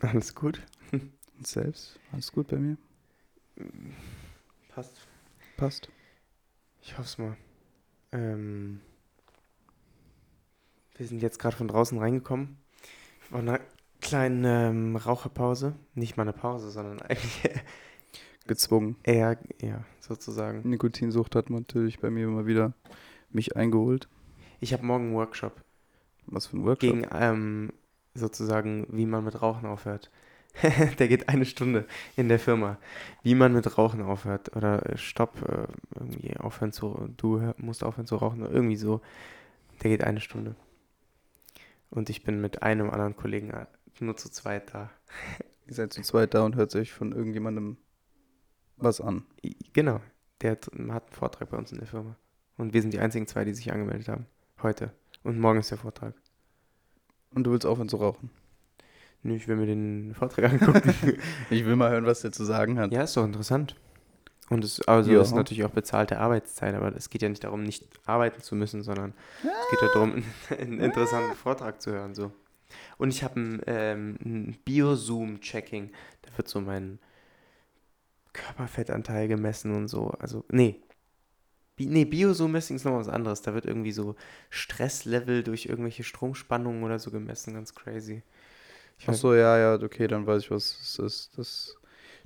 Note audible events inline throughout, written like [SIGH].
Alles gut. [LAUGHS] Und selbst? Alles gut bei mir? Passt. Passt. Ich hoffe es mal. Ähm, wir sind jetzt gerade von draußen reingekommen. Von einer kleinen ähm, Raucherpause. Nicht mal eine Pause, sondern [LAUGHS] eigentlich Gezwungen. eher, ja, sozusagen. Nikotinsucht hat natürlich bei mir immer wieder mich eingeholt. Ich habe morgen einen Workshop Was für ein Workshop. gegen ähm, sozusagen, wie man mit Rauchen aufhört. [LAUGHS] der geht eine Stunde in der Firma. Wie man mit Rauchen aufhört. Oder äh, Stopp, äh, irgendwie aufhören zu, du hör- musst aufhören zu rauchen. Oder irgendwie so. Der geht eine Stunde. Und ich bin mit einem anderen Kollegen äh, nur zu zweit da. [LAUGHS] Ihr seid zu zweit da und hört sich von irgendjemandem was an. Genau. Der hat, hat einen Vortrag bei uns in der Firma. Und wir sind die einzigen zwei, die sich angemeldet haben. Heute. Und morgen ist der Vortrag. Und du willst aufhören zu rauchen. Nö, ich will mir den Vortrag [LAUGHS] angucken. [LAUGHS] Ich will mal hören, was der zu sagen hat. Ja, ist doch interessant. Und es also Ja. ist natürlich auch bezahlte Arbeitszeit, aber es geht ja nicht darum, nicht arbeiten zu müssen, sondern es geht ja darum, [LAUGHS] einen interessanten Vortrag zu hören. So. Und ich habe ein, ähm, ein Bio-Zoom-Checking. Da wird so mein Körperfettanteil gemessen und so. Also, nee. Nee, Bio-Zoom-Messing ist noch was anderes. Da wird irgendwie so Stresslevel durch irgendwelche Stromspannungen oder so gemessen. Ganz crazy. Ich Ach so, ja, ja, okay, dann weiß ich, was es ist. Das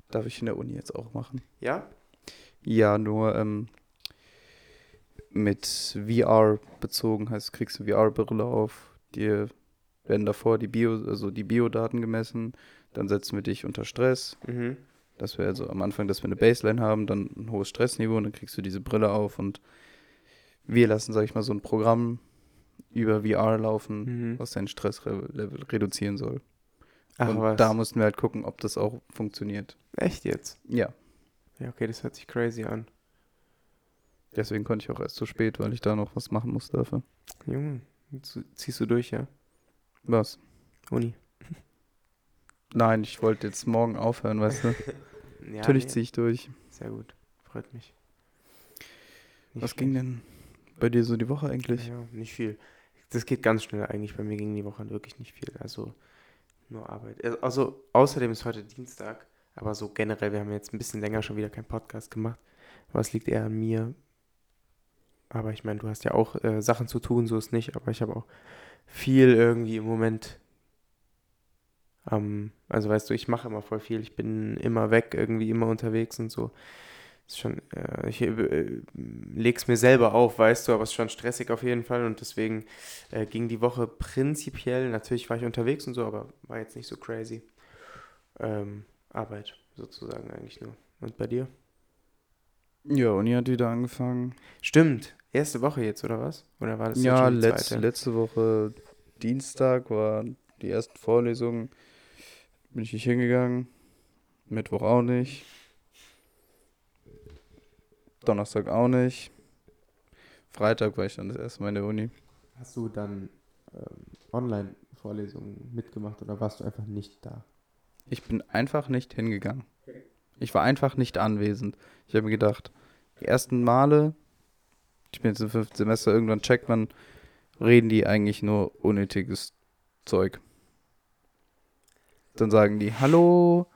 darf ich in der Uni jetzt auch machen. Ja? Ja, nur ähm, mit VR bezogen heißt, kriegst du VR-Brille auf. Dir werden davor die Bio, also die Biodaten gemessen. Dann setzen wir dich unter Stress. Mhm. Dass wir also am Anfang, dass wir eine Baseline haben, dann ein hohes Stressniveau und dann kriegst du diese Brille auf und wir lassen, sag ich mal, so ein Programm über VR laufen, Mhm. was dein Stresslevel reduzieren soll. Ach, und was? da mussten wir halt gucken, ob das auch funktioniert. Echt jetzt? Ja, Ja, okay, das hört sich crazy an. deswegen konnte ich auch erst zu spät, weil ich da noch was machen musste dafür. Junge, ziehst du durch, ja? Was? Uni. Nein, ich wollte jetzt morgen aufhören, weißt du. [LAUGHS] Ja, Natürlich nee, ziehe ich durch. Sehr gut, freut mich. Nicht Was ging denn bei dir so die Woche eigentlich? Ja, nicht viel. Das geht ganz schnell eigentlich. Bei mir ging die Woche wirklich nicht viel. Also nur Arbeit. Äh, Also außerdem ist heute Dienstag. Aber so generell, wir haben jetzt ein bisschen länger schon wieder keinen Podcast gemacht. Aber es liegt eher an mir. Aber ich meine, du hast ja auch äh, Sachen zu tun, so ist nicht. Aber ich habe auch viel irgendwie im Moment. Ähm, also weißt du, ich mache immer voll viel. Ich bin immer weg, irgendwie immer unterwegs und so. Ist schon, äh, ich äh, leg's mir selber auf, weißt du, aber es ist schon stressig auf jeden Fall und deswegen äh, ging die Woche prinzipiell, natürlich war ich unterwegs und so, aber war jetzt nicht so crazy. Ähm, Arbeit sozusagen eigentlich nur. Und bei dir? Ja, Uni hat wieder angefangen. Stimmt, erste Woche jetzt, oder was? Oder war das Ja, schon die letz, letzte Woche Dienstag war die ersten Vorlesungen. Bin ich nicht hingegangen. Mittwoch auch nicht. Donnerstag auch nicht. Freitag war ich dann das erste Mal in der Uni. Hast du dann ähm, Online-Vorlesungen mitgemacht oder warst du einfach nicht da? Ich bin einfach nicht hingegangen. Ich war einfach nicht anwesend. Ich habe mir gedacht, die ersten Male, ich bin jetzt im fünften Semester, irgendwann checkt man, reden die eigentlich nur unnötiges Zeug. Dann sagen die, hallo,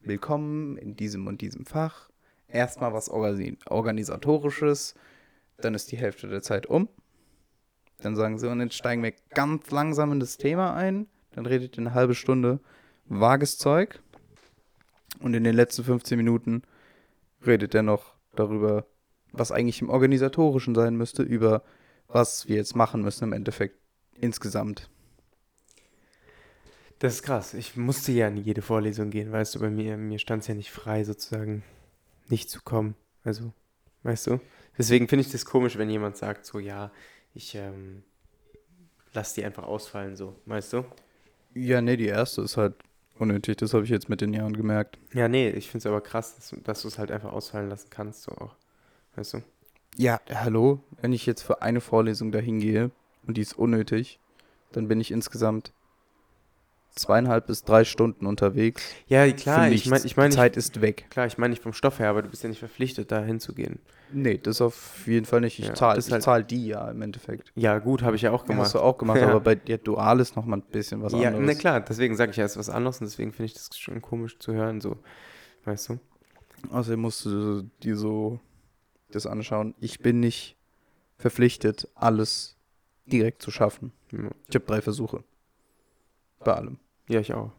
willkommen in diesem und diesem Fach. Erstmal was Organ Organisatorisches, dann ist die Hälfte der Zeit um. Dann sagen sie, und jetzt steigen wir ganz langsam in das Thema ein. Dann redet ihr eine halbe Stunde vages Zeug. Und in den letzten 15 Minuten redet er noch darüber, was eigentlich im Organisatorischen sein müsste, über was wir jetzt machen müssen im Endeffekt insgesamt. Das ist krass. Ich musste ja in jede Vorlesung gehen, weißt du, bei mir, mir stand es ja nicht frei, sozusagen nicht zu kommen. Also, weißt du? Deswegen finde ich das komisch, wenn jemand sagt, so, ja, ich ähm, lass die einfach ausfallen, so, weißt du? Ja, nee, die erste ist halt unnötig, das habe ich jetzt mit den Jahren gemerkt. Ja, nee, ich finde es aber krass, dass, dass du es halt einfach ausfallen lassen kannst, so auch. Weißt du? Ja, hallo, wenn ich jetzt für eine Vorlesung dahin gehe und die ist unnötig, dann bin ich insgesamt zweieinhalb bis drei Stunden unterwegs. Ja, klar, ich meine, ich meine, Die Zeit ist weg. klar, ich meine nicht vom Stoff her, aber du bist ja nicht verpflichtet, da hinzugehen. Nee, das auf jeden Fall nicht. Ich Ja, zahle ich halt- zahl die ja im Endeffekt. Ja, gut, habe ich ja auch Ja, gemacht. hast du auch gemacht, Ja. aber bei dir Dual ist noch mal ein bisschen was ja, anderes. na klar, deswegen sage ich ja, es ist was anderes und deswegen finde ich das schon komisch zu hören, so, weißt du? Außerdem musst du dir so das anschauen. Ich bin nicht verpflichtet, alles direkt zu schaffen. Ja, Ich habe drei Versuche. Bei allem. Ja, ich auch.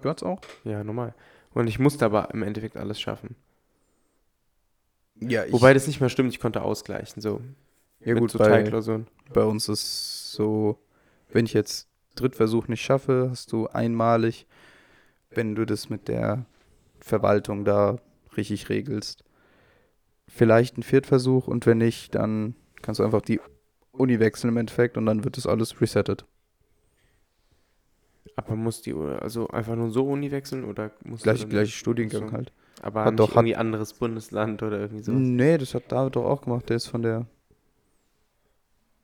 Du hast auch? Ja, normal. Und ich musste aber im Endeffekt alles schaffen. Ja, ich, Wobei das nicht mehr stimmt, ich konnte ausgleichen, so. ja mit gut, so bei, Teilklausuren. bei uns ist so, wenn ich jetzt Drittversuch nicht schaffe, hast du einmalig, wenn du das mit der Verwaltung da richtig regelst, vielleicht einen Viertversuch und wenn nicht, dann kannst du einfach die Uni wechseln im Endeffekt und dann wird das alles resettet. Aber muss die, also einfach nur so Uni wechseln oder muss Gleich, gleich Studiengang so. halt. Aber Hat doch- hat- irgendwie anderes Bundesland oder irgendwie so. Nee, das hat David doch auch gemacht. Der ist von der,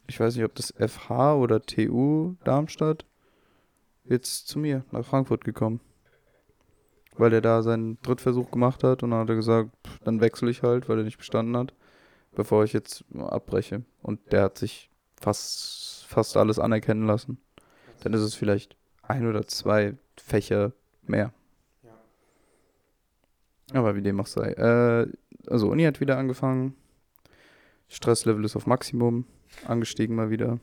ich weiß nicht, ob das FH oder TU Darmstadt, jetzt zu mir nach Frankfurt gekommen. Weil er da seinen Drittversuch gemacht hat und dann hat er gesagt, pff, dann wechsle ich halt, weil er nicht bestanden hat, bevor ich jetzt abbreche. Und der hat sich fast, fast alles anerkennen lassen. Dann ist es vielleicht ein oder zwei Fächer mehr. Aber wie dem auch sei. Äh, also Uni hat wieder angefangen. Stresslevel ist auf Maximum angestiegen mal wieder.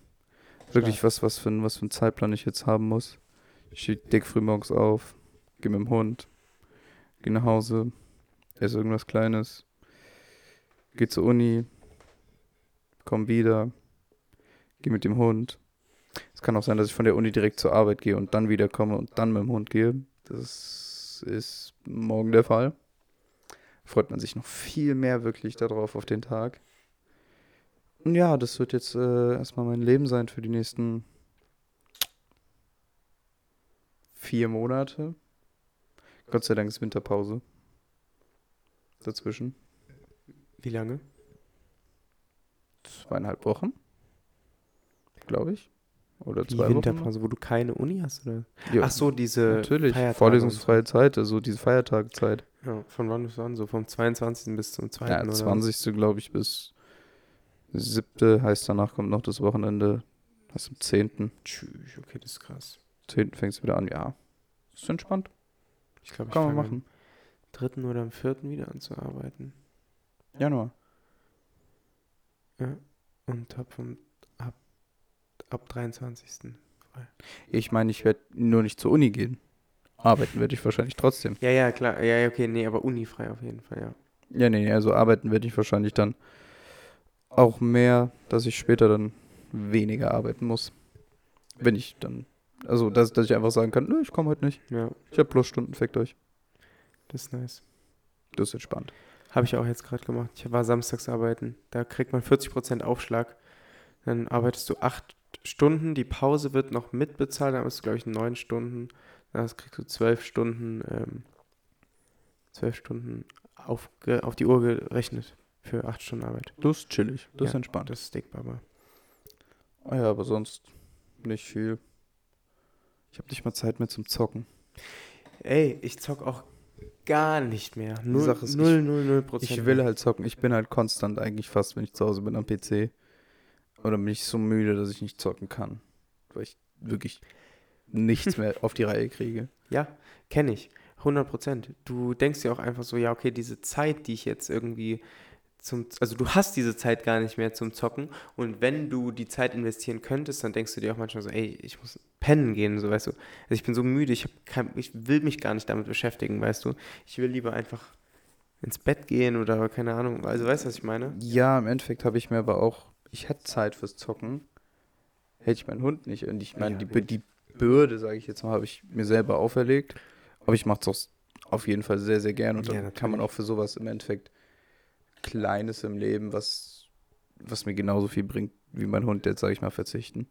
Wirklich was, was für ein, was für ein Zeitplan ich jetzt haben muss. Ich stehe dick früh morgens auf, gehe mit dem Hund, gehe nach Hause, esse irgendwas Kleines, gehe zur Uni, komm wieder, gehe mit dem Hund. Es kann auch sein, dass ich von der Uni direkt zur Arbeit gehe und dann wiederkomme und dann mit dem Hund gehe. Das ist morgen der Fall. Freut man sich noch viel mehr wirklich darauf auf den Tag. Und ja, das wird jetzt äh, erstmal mein Leben sein für die nächsten vier Monate. Gott sei Dank ist Winterpause. Dazwischen. Wie lange? Zweieinhalb Wochen. Glaube ich. Oder Die zwei Wochen. Winterpause, wo du keine Uni hast, oder? Ja, Ach so, diese natürlich. Feiertage Vorlesungsfreie Zeit, also diese so. Ja, von wann bis wann? So vom 22. bis zum 2. Ja, oder? 20. glaube ich bis 7. heißt danach kommt noch das Wochenende. Das ist am 10. Tschüss, okay, das ist krass. 10. fängt es wieder an. Ja, ist entspannt. Ich glaube, ich Kann man machen. am 3. oder am 4. wieder an zu arbeiten. Januar. Ja. Und hab vom, ab, ab 23. Ich meine, ich werde nur nicht zur Uni gehen. Arbeiten werde ich wahrscheinlich trotzdem. Ja, ja, klar. Ja, okay, nee, aber unifrei auf jeden Fall, ja. Ja, nee, nee, also arbeiten werde ich wahrscheinlich dann auch mehr, dass ich später dann weniger arbeiten muss. Wenn ich dann, also dass, dass ich einfach sagen kann, nö, ich komme heute nicht. Ja, Ich habe plus Stunden, fickt euch. das ist nice. Das ist entspannt. Habe ich auch jetzt gerade gemacht. Ich war samstags arbeiten. Da kriegt man 40% Aufschlag. Dann arbeitest du acht Stunden. Die Pause wird noch mitbezahlt. Dann bist du, glaube ich, neun Stunden. Dann kriegst du zwölf Stunden, ähm, zwölf Stunden auf, auf die Uhr gerechnet für acht Stunden Arbeit. Das ist chillig. Das ist Ja, entspannt. Das ist dick, Baba. Ah ja, aber sonst nicht viel. Ich habe nicht mal Zeit mehr zum Zocken. Ey, ich zock auch gar nicht mehr. Null, Sache ist, null, null, null Prozent. Ich will halt zocken. Ich bin halt konstant eigentlich fast, wenn ich zu Hause bin am PC. Oder bin ich so müde, dass ich nicht zocken kann. Weil ich wirklich nichts mehr auf die Reihe kriege. Ja, kenne ich. 100 Prozent. Du denkst dir auch einfach so, ja, okay, diese Zeit, die ich jetzt irgendwie zum, also du hast diese Zeit gar nicht mehr zum Zocken und wenn du die Zeit investieren könntest, dann denkst du dir auch manchmal so, ey, ich muss pennen gehen, so, weißt du. Also ich bin so müde, ich, kein, ich will mich gar nicht damit beschäftigen, weißt du. Ich will lieber einfach ins Bett gehen oder keine Ahnung, also weißt du, was ich meine? Ja, im Endeffekt habe ich mir aber auch, ich hätte Zeit fürs Zocken. Hätte ich meinen Hund nicht. Und ich meine, Ja, die, die Bürde, sage ich jetzt mal, habe ich mir selber auferlegt. Aber ich mache es auf jeden Fall sehr, sehr gern. Und Ja, dann kann man auch für sowas im Endeffekt Kleines im Leben, was, was mir genauso viel bringt wie mein Hund, jetzt sage ich mal, verzichten.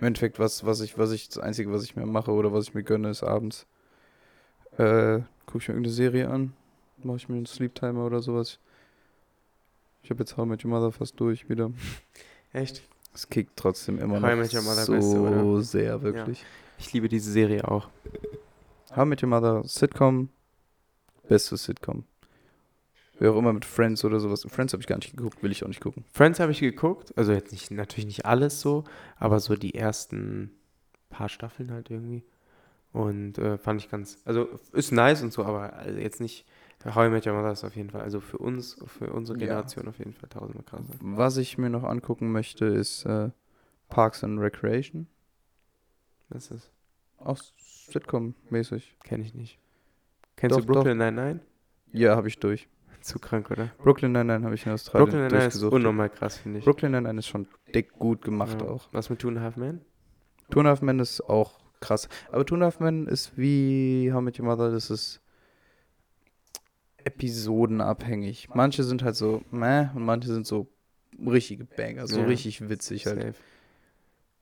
Im Endeffekt, was, was ich, was ich, das Einzige, was ich mir mache oder was ich mir gönne, ist abends, äh, gucke ich mir irgendeine Serie an, mache ich mir einen Sleep Timer oder sowas. Ich habe jetzt How I Met Your Mother fast durch wieder. [LAUGHS] Echt? Es kickt trotzdem immer How noch Met Your Mother so Beste, sehr, wirklich. Ich liebe diese Serie auch. How Met Your Mother, Sitcom, beste Sitcom. Wer auch immer mit Friends oder sowas. Friends habe ich gar nicht geguckt, will ich auch nicht gucken. Friends habe ich geguckt, also jetzt nicht, natürlich nicht alles so, aber so die ersten paar Staffeln halt irgendwie. Und äh, fand ich ganz, also ist nice und so, aber also jetzt nicht, How I Met Your Mother ist auf jeden Fall, also für uns, für unsere Ja. Generation auf jeden Fall tausendmal krasser. Was ich mir noch angucken möchte, ist äh, Parks and Recreation. Was ist das? Auch Sitcom-mäßig. Kenne ich nicht. Kennst Doch, du Brooklyn Nine-Nine? Ja, habe ich durch. Zu krank, oder? Brooklyn Nine-Nine habe ich in Australien Brooklyn Nine-Nine ist durchgesucht. unnormal krass, finde ich. Brooklyn Nine-Nine ist schon dick gut gemacht Ja. auch. Was mit Two and a Half Men? Two and a Half Men ist auch krass. Aber Two and a Half Men ist wie How Met Your Mother, das ist episodenabhängig. Manche sind halt so meh und manche sind so richtige Banger, so Ja. richtig witzig halt.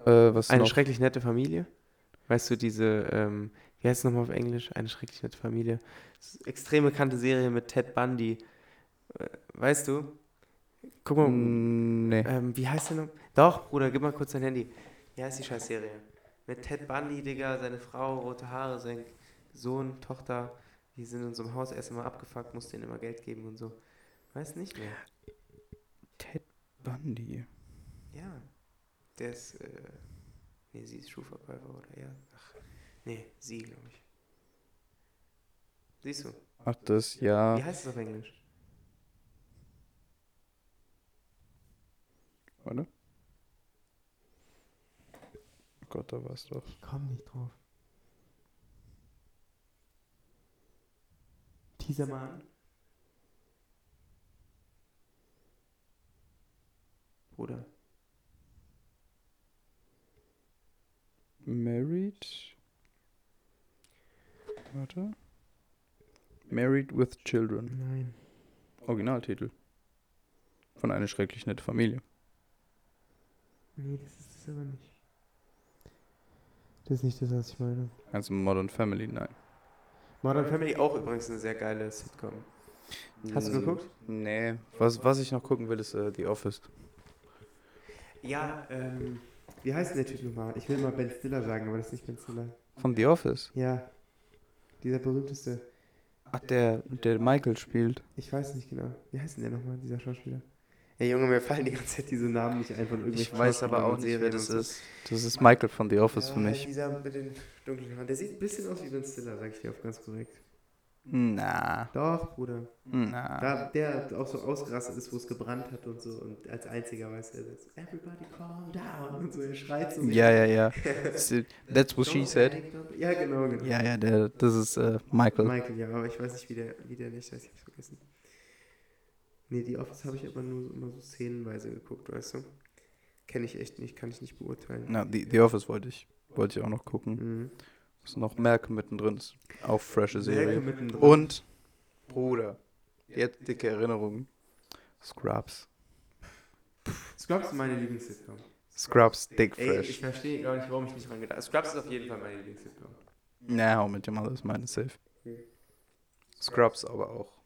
Äh, was Eine noch? schrecklich nette Familie. Weißt du, diese, ähm, wie heißt es nochmal auf Englisch? Eine schrecklich nette Familie. Extrem bekannte Serie mit Ted Bundy. Äh, Weißt du? Guck mal, nee. ähm, wie heißt der noch? Doch, Bruder, gib mal kurz dein Handy. Wie heißt die Scheißserie? Mit Ted Bundy, Digga, seine Frau, rote Haare, sein Sohn, Tochter. Die sind in einem Haus erst immer abgefuckt, musste denen immer Geld geben und so. Weiß nicht mehr. Ted Bundy. Ja. Der ist, äh, nee, sie ist Schuhverkäufer oder er. Ach, nee, sie, glaube ich. Siehst du? Ach, das, Wie ja. heißt es auf Englisch? Warte. Oh Gott, da war's doch. Ich komm nicht drauf. Teaser mal an. Bruder. Married. Warte. Married with Children. Nein. Originaltitel. Von einer schrecklich nette Familie. Nee, das ist es aber nicht. Das ist nicht das, was ich meine. Also Modern Family, nein. Modern Family auch übrigens eine sehr geile Sitcom. Hast du geguckt? Nee. Was, was ich noch gucken will, ist äh, The Office. Ja, ähm, wie heißt denn der Typ nochmal? Ich will mal Ben Stiller sagen, aber das ist nicht Ben Stiller. Von The Office? Ja, dieser berühmteste. Ach, der, der Michael spielt. Ich weiß nicht genau. Wie heißt denn der nochmal, dieser Schauspieler? Ey Junge, mir fallen die ganze Zeit diese Namen nicht ein von Ich irgendwelchen weiß aber auch nicht, wer das so. ist. Das ist Michael von The Office Ja, für mich. Dieser mit den dunklen Haaren. Der sieht ein bisschen aus wie Ben Stiller, sag ich dir auf ganz korrekt. Na, Doch, Bruder. na. Da, der auch so ausgerastet ist, wo es gebrannt hat und so. Und als einziger weiß er jetzt, everybody calm down. Und so, er schreit so. Ja, ja, ja. [LAUGHS] That's what she said. Ja, genau, genau. Ja, ja, der, das ist äh, Michael. Michael, ja, aber ich weiß nicht, wie der, wie der nicht heißt, ich hab's vergessen. Nee, die Office habe ich aber nur so- immer so szenenweise geguckt, weißt du? Kenne ich echt nicht, kann ich nicht beurteilen. Na, The, The Office wollte ich, wollte ich auch noch gucken. Mhm. Ist noch Malcolm mittendrin. Ist auch frische Serie. Mittendrin. Und, Bruder, jetzt dicke Erinnerungen. Scrubs. Scrubs ist meine Lieblings-Sitcom. Scrubs, dick Ey, fresh. ich verstehe gar nicht, warum ich nicht dran gedacht habe. Scrubs ist auf jeden Fall meine Lieblings-Sitcom. Na, How mit dem Mother ist meine safe. Scrubs aber auch.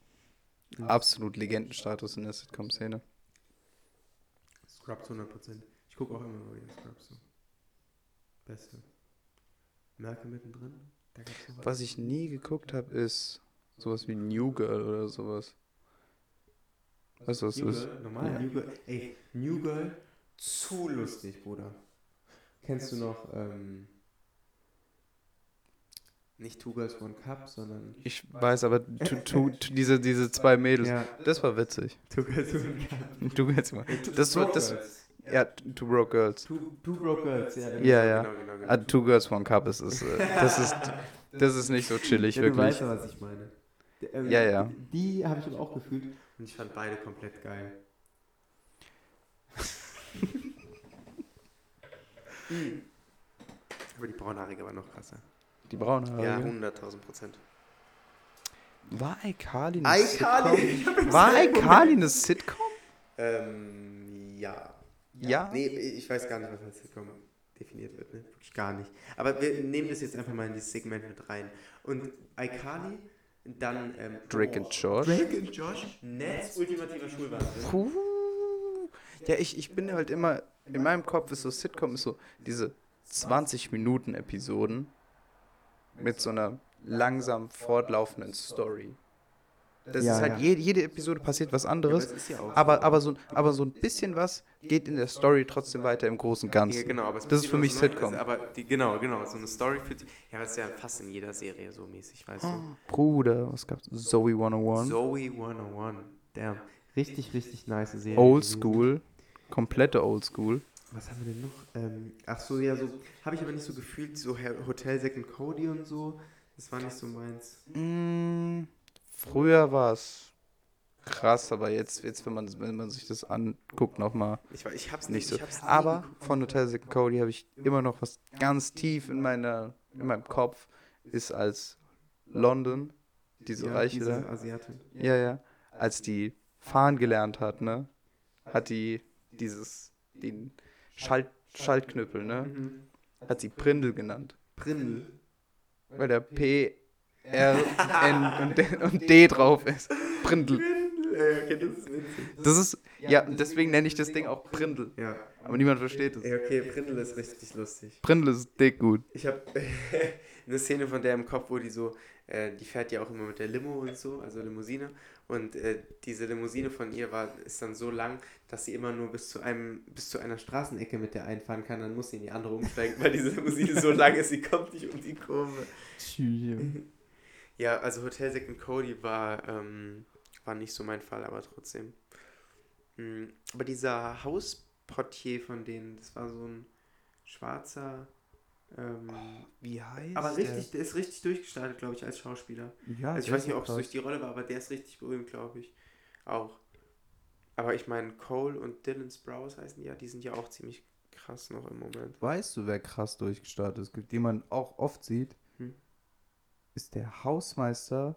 Absolut Legendenstatus in der Sitcom-Szene. Scrubs 100%. Ich gucke auch immer mal wieder Scrubs. So. Beste. Merke mittendrin. Was ich nie geguckt habe, ist sowas wie New Girl oder sowas. Weißt du, was New das ist? Girl, normal, Ja. New Girl. Ey, New Girl, zu lustig, Bruder. Kennst du noch, ähm, nicht Two Girls One Cup, sondern Ich weiß, aber tu, tu, tu, diese, diese zwei Mädels, ja, das war witzig. Two Girls One Cup. Du jetzt mal. Das war, das, Girls. ja, Two Broke Girls. Two, two Broke Girls, ja. genau, Ja, ja. Genau, genau, genau. Ah, Two Girls, One Cup ist, ist, äh, das ist, [LAUGHS] das ist nicht so chillig, ja, du wirklich. weißt ja, was ich meine. Ähm, Ja, ja. Die habe ich aber auch gefühlt und ich fand beide komplett geil. Mhm. [LAUGHS] Aber die braunhaarige war noch krasser. Die braune Ja, Haare. 100.000 Prozent. War iCarly eine Sitcom? [LAUGHS] iCarly! War iCarly eine Sitcom? Ähm, ja. Ja? Nee, ich weiß gar nicht, was als Sitcom definiert wird, ne? Wirklich gar nicht. Aber wir nehmen das jetzt einfach mal in dieses Segment mit rein. Und iCarly, dann ähm, Drake oh, and Josh. Drake and Josh, Nets ultimativer Schulwahnsinn. Puh. Ja, ich, ich bin halt immer, in meinem Kopf ist so Sitcom ist so diese 20 Minuten Episoden mit so einer langsam fortlaufenden Story. Das Ja, ist halt, ja. jede, jede Episode passiert was aber anderes, ja aber, so. aber, so, aber so ein bisschen was geht in der Story trotzdem weiter im Großen und Ganzen. Ja, genau, aber das ist für mich Sitcom. Aber die, genau, genau, so eine Story für die. Ja, das ist ja fast in jeder Serie so mäßig, weißt du. [GASPS] Bruder, was gab's? Zoe 101. Zoe 101. Damn. Richtig, richtig nice Serie. Old. School. Komplette Old School. Was haben wir denn noch? Ähm, ach so, ja, so. Habe ich aber nicht so gefühlt, so Hotel and Cody und so. Das war nicht so meins. Mm, früher war es krass, aber jetzt, jetzt wenn, man, wenn man sich das anguckt, nochmal Ich, ich hab's nicht nicht, so. nie Aber geguckt. von Hotel and Cody habe ich immer noch was ganz tief in, meiner, in meinem Kopf, ist als London, diese ja, Reiche diese da, Asiatin. ja, ja, als die fahren gelernt hat, ne, hat die dieses, den Schalt, Schaltknüppel, ne, Mhm. hat sie Prindel genannt. Brindel. Weil der P, R, N [LAUGHS] und, D- und D drauf ist. Ey, okay, das ist witzig. Das ist, ja, deswegen nenne ich das Ding auch Prindl. Ja. Aber niemand versteht es. Okay, Brindel ist richtig lustig. Prindl ist dick gut. Ich habe [LAUGHS] eine Szene von der im Kopf, wo die so, äh, die fährt ja auch immer mit der Limo und so, also Limousine. Und äh, diese Limousine von ihr war, ist dann so lang, dass sie immer nur bis zu einem, bis zu einer Straßenecke mit der einfahren kann. Dann muss sie in die andere umsteigen, weil diese Limousine so [LAUGHS] lang ist, sie kommt nicht um die Kurve. [LAUGHS] Ja, also Hotel and Cody war, ähm, war nicht so mein Fall, aber trotzdem. Mm, Aber dieser Hausportier von denen, das war so ein schwarzer. Ähm, Wie heißt aber richtig, der ist richtig durchgestartet, glaube ich, als Schauspieler. Ja, Also ich weiß nicht, ob es durch die Rolle war, aber der ist richtig berühmt, glaube ich. Auch. Aber ich meine, Cole und Dylan Sprouse heißen die ja, die sind ja auch ziemlich krass noch im Moment. Weißt du, wer krass durchgestartet ist, den man auch oft sieht? Hm. Ist der Hausmeister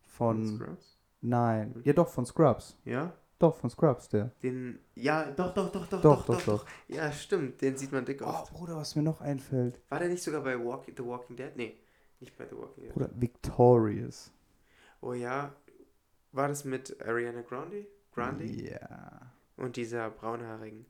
von. Scrubs? Nein. Ja, doch, von Scrubs. Ja? Doch, von Scrubs, der. Den. Ja, doch, doch, doch, Doch, doch, doch, doch, doch. Ja, stimmt, den sieht man dick Oh, oft. Bruder, was mir noch einfällt. War der nicht sogar bei Walking, The Walking Dead? Nee, nicht bei The Walking Dead. Bruder, Victorious. Oh ja, war das mit Ariana Grande? Grande? Ja. Und dieser braunhaarigen.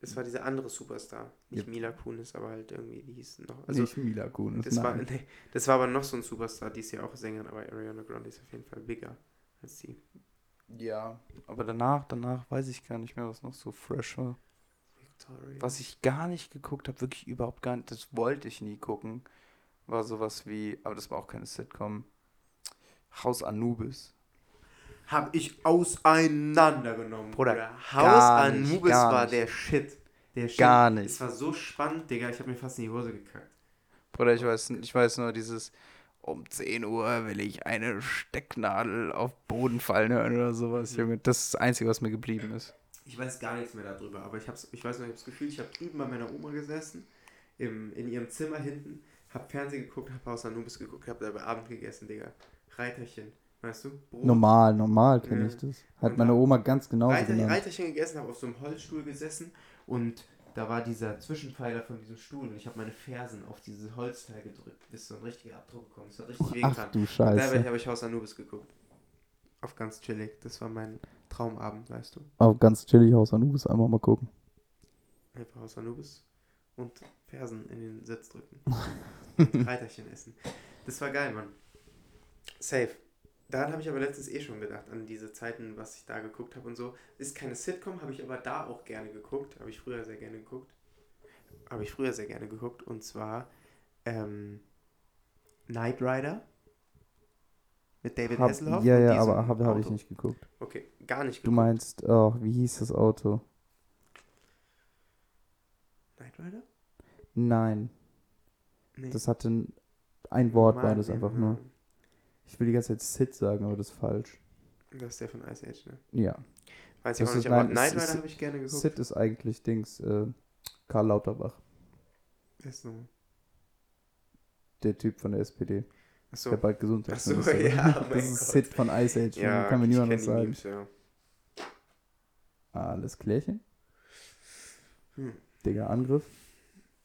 Es war dieser andere Superstar. Nicht Yep. Mila Kunis, aber halt irgendwie, die hieß noch. Also, Nicht Mila Kunis. das, war, nein. nee, das war aber noch so ein Superstar, die ist ja auch Sängerin, aber Ariana Grande ist auf jeden Fall bigger als die. Ja, aber danach, danach weiß ich gar nicht mehr, was noch so fresh war. Victoria. Was ich gar nicht geguckt habe, wirklich überhaupt gar nicht, das wollte ich nie gucken, war sowas wie, aber das war auch keine Sitcom, Haus Anubis. Hab ich auseinandergenommen, Bruder, Bruder. Haus Anubis war nicht. der Shit. Der Shit. Gar nicht. Es war so spannend, Digga. Ich hab mir fast in die Hose gekackt. Bruder, ich weiß, ich weiß nur dieses, um 10 Uhr will ich eine Stecknadel auf Boden fallen hören oder sowas, Junge. Das ist das Einzige, was mir geblieben ist. Ich weiß gar nichts mehr darüber, aber ich, hab's, ich weiß noch, ich habe das Gefühl, ich habe drüben bei meiner Oma gesessen, im, in ihrem Zimmer hinten, hab Fernsehen geguckt, hab Haus Anubis geguckt, hab dabei Abend gegessen, Digga. Reiterchen, weißt du? Brot. Normal, normal kenne Ja. ich das. Hat Und meine Oma ganz genauso Reiter, genannt. Reiterchen gegessen, habe auf so einem Holzstuhl gesessen und da war dieser Zwischenpfeiler von diesem Stuhl und ich habe meine Fersen auf dieses Holzteil gedrückt, bis so ein richtiger Abdruck gekommen ist. Hat richtig wehgetan. Ach du Und dabei Scheiße. habe ich Haus Anubis geguckt. Auf ganz chillig. Das war mein Traumabend, weißt du. Auf ganz chillig Haus Anubis einmal mal gucken. Einfach Haus Anubis und Fersen in den Sitz drücken. [LAUGHS] und Reiterchen essen. Das war geil, Mann. Safe. Daran habe ich aber letztens eh schon gedacht, an diese Zeiten, was ich da geguckt habe und so. Ist keine Sitcom, habe ich aber da auch gerne geguckt. Habe ich früher sehr gerne geguckt. Habe ich früher sehr gerne geguckt. Und zwar ähm, Knight Rider. Mit David Hab, Hasselhoff. ja, ja, aber habe hab ich nicht geguckt. Okay, gar nicht Du geguckt. meinst, oh, wie hieß das Auto? Knight Rider? Nein, Nee. das hatte ein, ein Wort war das einfach nur. Ich will die ganze Zeit Sid sagen, aber das ist falsch. Das ist der von Ice Age, ne? Ja, Weiß ich Das auch nicht, ist- aber nein, Knight es Rider ist- habe ich gerne geguckt. Sid ist eigentlich Dings, äh, Karl Lauterbach, ist nochmal? der Typ von der SPD, Achso. der bald Achso, Gesundheitsminister wird. ja, oh [LAUGHS] Das ist Gott. Sid von Ice Age, Ja, kann mir niemand was sagen. Memes, ja. Alles klärchen. Hm. Digga, Angriff.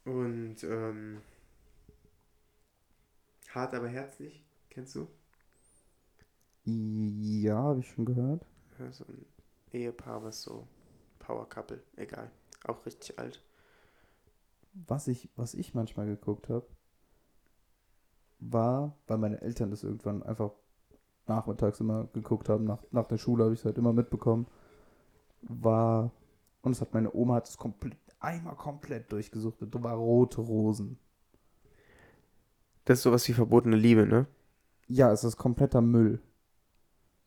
Und, ähm, Hart aber herzlich, kennst du? Ja, habe ich schon gehört. Ja, so ein Ehepaar, was so Power Couple, egal. Auch richtig alt. was ich, was ich manchmal geguckt habe, war, weil meine Eltern das irgendwann einfach nachmittags immer geguckt haben, nach, nach der Schule habe ich es halt immer mitbekommen, war, und es hat meine Oma hat es komplett, einmal komplett durchgesuchtet, da war rote Rosen. Das ist sowas wie verbotene Liebe, ne? Ja, es ist kompletter Müll.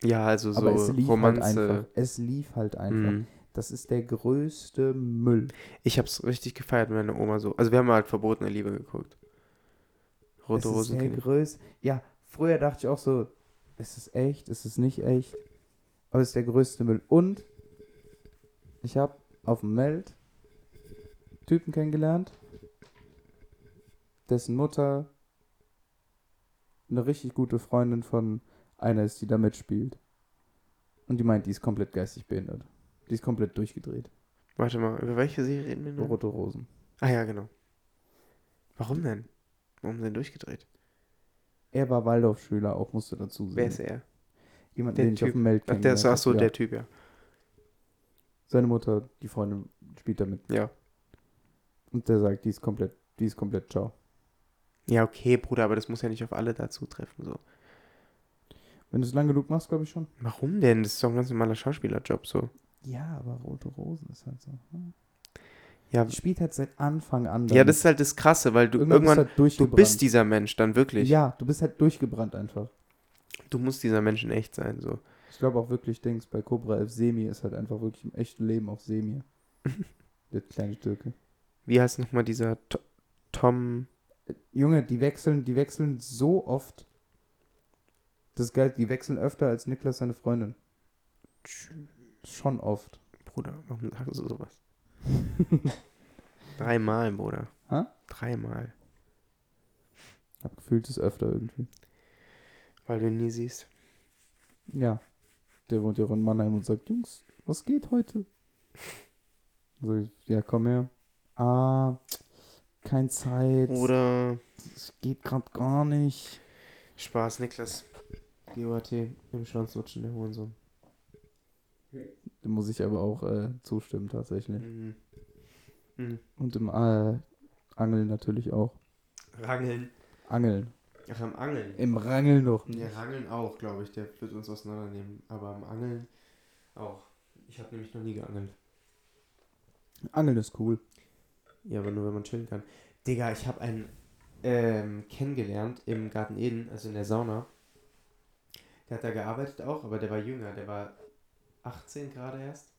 Ja, also so aber es lief halt Romanze. einfach. Es lief halt einfach. Mhm. Das ist der größte Müll. Ich hab's richtig gefeiert mit meiner Oma so. Also wir haben halt verbotene Liebe geguckt. Rote Rosen. der größte. Ja, früher dachte ich auch so, ist es echt, ist es nicht echt? Aber es ist der größte Müll. Und ich habe auf dem Meld Typen kennengelernt, dessen Mutter eine richtig gute Freundin von einer ist, die da mitspielt. Und die meint, die ist komplett geistig behindert. Die ist komplett durchgedreht. Warte mal, über welche Serie reden wir noch? Rote Rosen. Ah ja, genau. Warum denn? Warum denn durchgedreht? Er war Waldorfschüler, auch musste dazu sehen. Wer ist er? Jemand, Der den ich auf Typ. dem Meld Ach, der ist, ach so, ja. der Typ, ja. Seine Mutter, die Freundin, spielt damit. Ja. Und der sagt, die ist komplett, die ist komplett ciao. Ja, okay, Bruder, aber das muss ja nicht auf alle dazu treffen, so. Wenn du es lang genug machst, glaube ich schon. Warum denn? Das ist doch ein ganz normaler Schauspielerjob, so. Ja, aber Rote Rosen ist halt so. hm. Ja, Die spielt halt seit Anfang an. ja, das ist halt das Krasse, weil du irgendwann, irgendwann, bist halt du durchgebrannt. bist dieser Mensch dann wirklich. Ja, du bist halt durchgebrannt einfach. Du musst dieser Mensch in echt sein, so. Ich glaube auch wirklich, Dings, bei Cobra 11 Semi ist halt einfach wirklich im echten Leben auch Semi. [LAUGHS] der kleine Türke. Wie heißt nochmal dieser To- Tom? Junge, die wechseln, die wechseln so oft. Das ist geil, die wechseln öfter als Niklas seine Freundin. Schon oft. Bruder, warum sagst du sowas? [LAUGHS] Dreimal, Bruder. Hä? Dreimal. Hab gefühlt es öfter irgendwie. Weil du ihn nie siehst. Ja. Der wohnt ja auch in Mannheim und sagt, Jungs, was geht heute? [LAUGHS] So, ja, komm her. Ah, kein Zeit. Oder Es geht gerade gar nicht. Spaß, Niklas. GOAT im Schwanz lutschen, der Hurensohn. Da muss ich aber auch äh, zustimmen, tatsächlich. Mhm. Mhm. Und im äh, Angeln natürlich auch. Rangeln. Angeln. Ach, am Angeln. Im Rangeln noch. Ja, Rangeln auch, glaube ich. Der wird uns auseinandernehmen. Aber am Angeln auch. Ich habe nämlich noch nie geangelt. Angeln ist cool. Ja, aber nur wenn man chillen kann. Digga, ich habe einen ähm, kennengelernt im Garten Eden, also in der Sauna. Der hat da gearbeitet auch, aber der war jünger. Der war 18 gerade erst.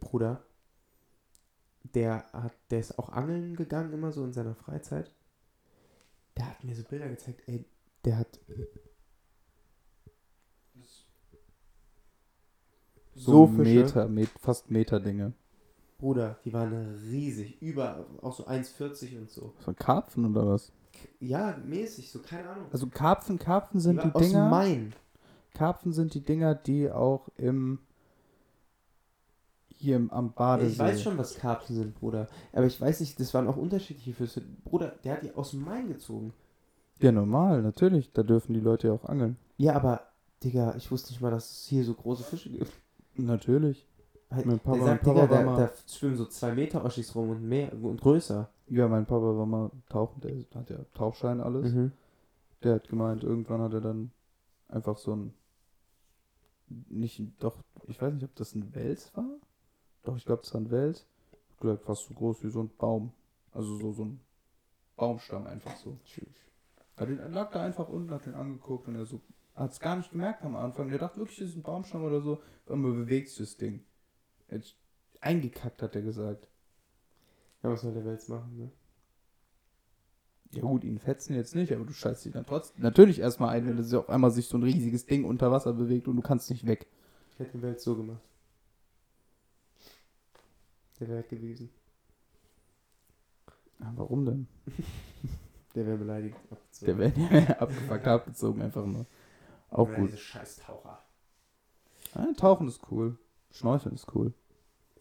Bruder. Der hat, der ist auch angeln gegangen immer so in seiner Freizeit. Der hat mir so Bilder gezeigt, ey, der hat So, so Fische. Meter, Met, fast Meter-Dinge. Bruder, die waren riesig, über auch so 1,40 und so. So Karpfen oder was? Ja, mäßig, so keine Ahnung. Also Karpfen, Karpfen sind die die, aus Dinger. Main. Karpfen sind die Dinger, die auch im hier im, am Badesee. Ich weiß schon, was Karpfen sind, Bruder. Aber ich weiß nicht, das waren auch unterschiedliche Füße. Bruder, der hat die aus dem Main gezogen. Ja, normal, natürlich. Da dürfen die Leute ja auch angeln. Ja, aber, Digga, ich wusste nicht mal, dass es hier so große Fische gibt. Natürlich. Halt, Mein Papa- der sagt, Papa Digga, da, da schwimmen so zwei Meter Oschis rum und mehr und größer. Ja, mein Papa war mal tauchen, der hat ja Tauchschein alles. Mhm. Der hat gemeint, irgendwann hat er dann einfach so ein nicht doch, ich weiß nicht, ob das ein Wels war. Doch, ich glaube, das war ein Wels. Ich glaube, fast so groß wie so ein Baum. Also so, so ein Baumstamm einfach so. Er den- lag da einfach unten, hat den angeguckt und er so hat es gar nicht gemerkt am Anfang. Er dachte wirklich, das ist ein Baumstamm oder so. Auf einmal bewegt sich das Ding. Eingekackt, hat er gesagt. Ja, was soll der Wels machen, ne? Ja gut, ihn fetzen jetzt nicht, aber du scheißt dich dann trotzdem natürlich erstmal ein, wenn das auf einmal sich so ein riesiges Ding unter Wasser bewegt und du kannst nicht weg. Ich hätte den Wels so gemacht. Der wäre gewesen. Ja, warum denn? [LAUGHS] Der wäre beleidigt. abgezogen. Der wäre wär [LAUGHS] abgefuckt, abgezogen einfach nur. Auch Oder gut. Diese scheiß Taucher. Ja, Tauchen ist cool. Schnorcheln ist cool.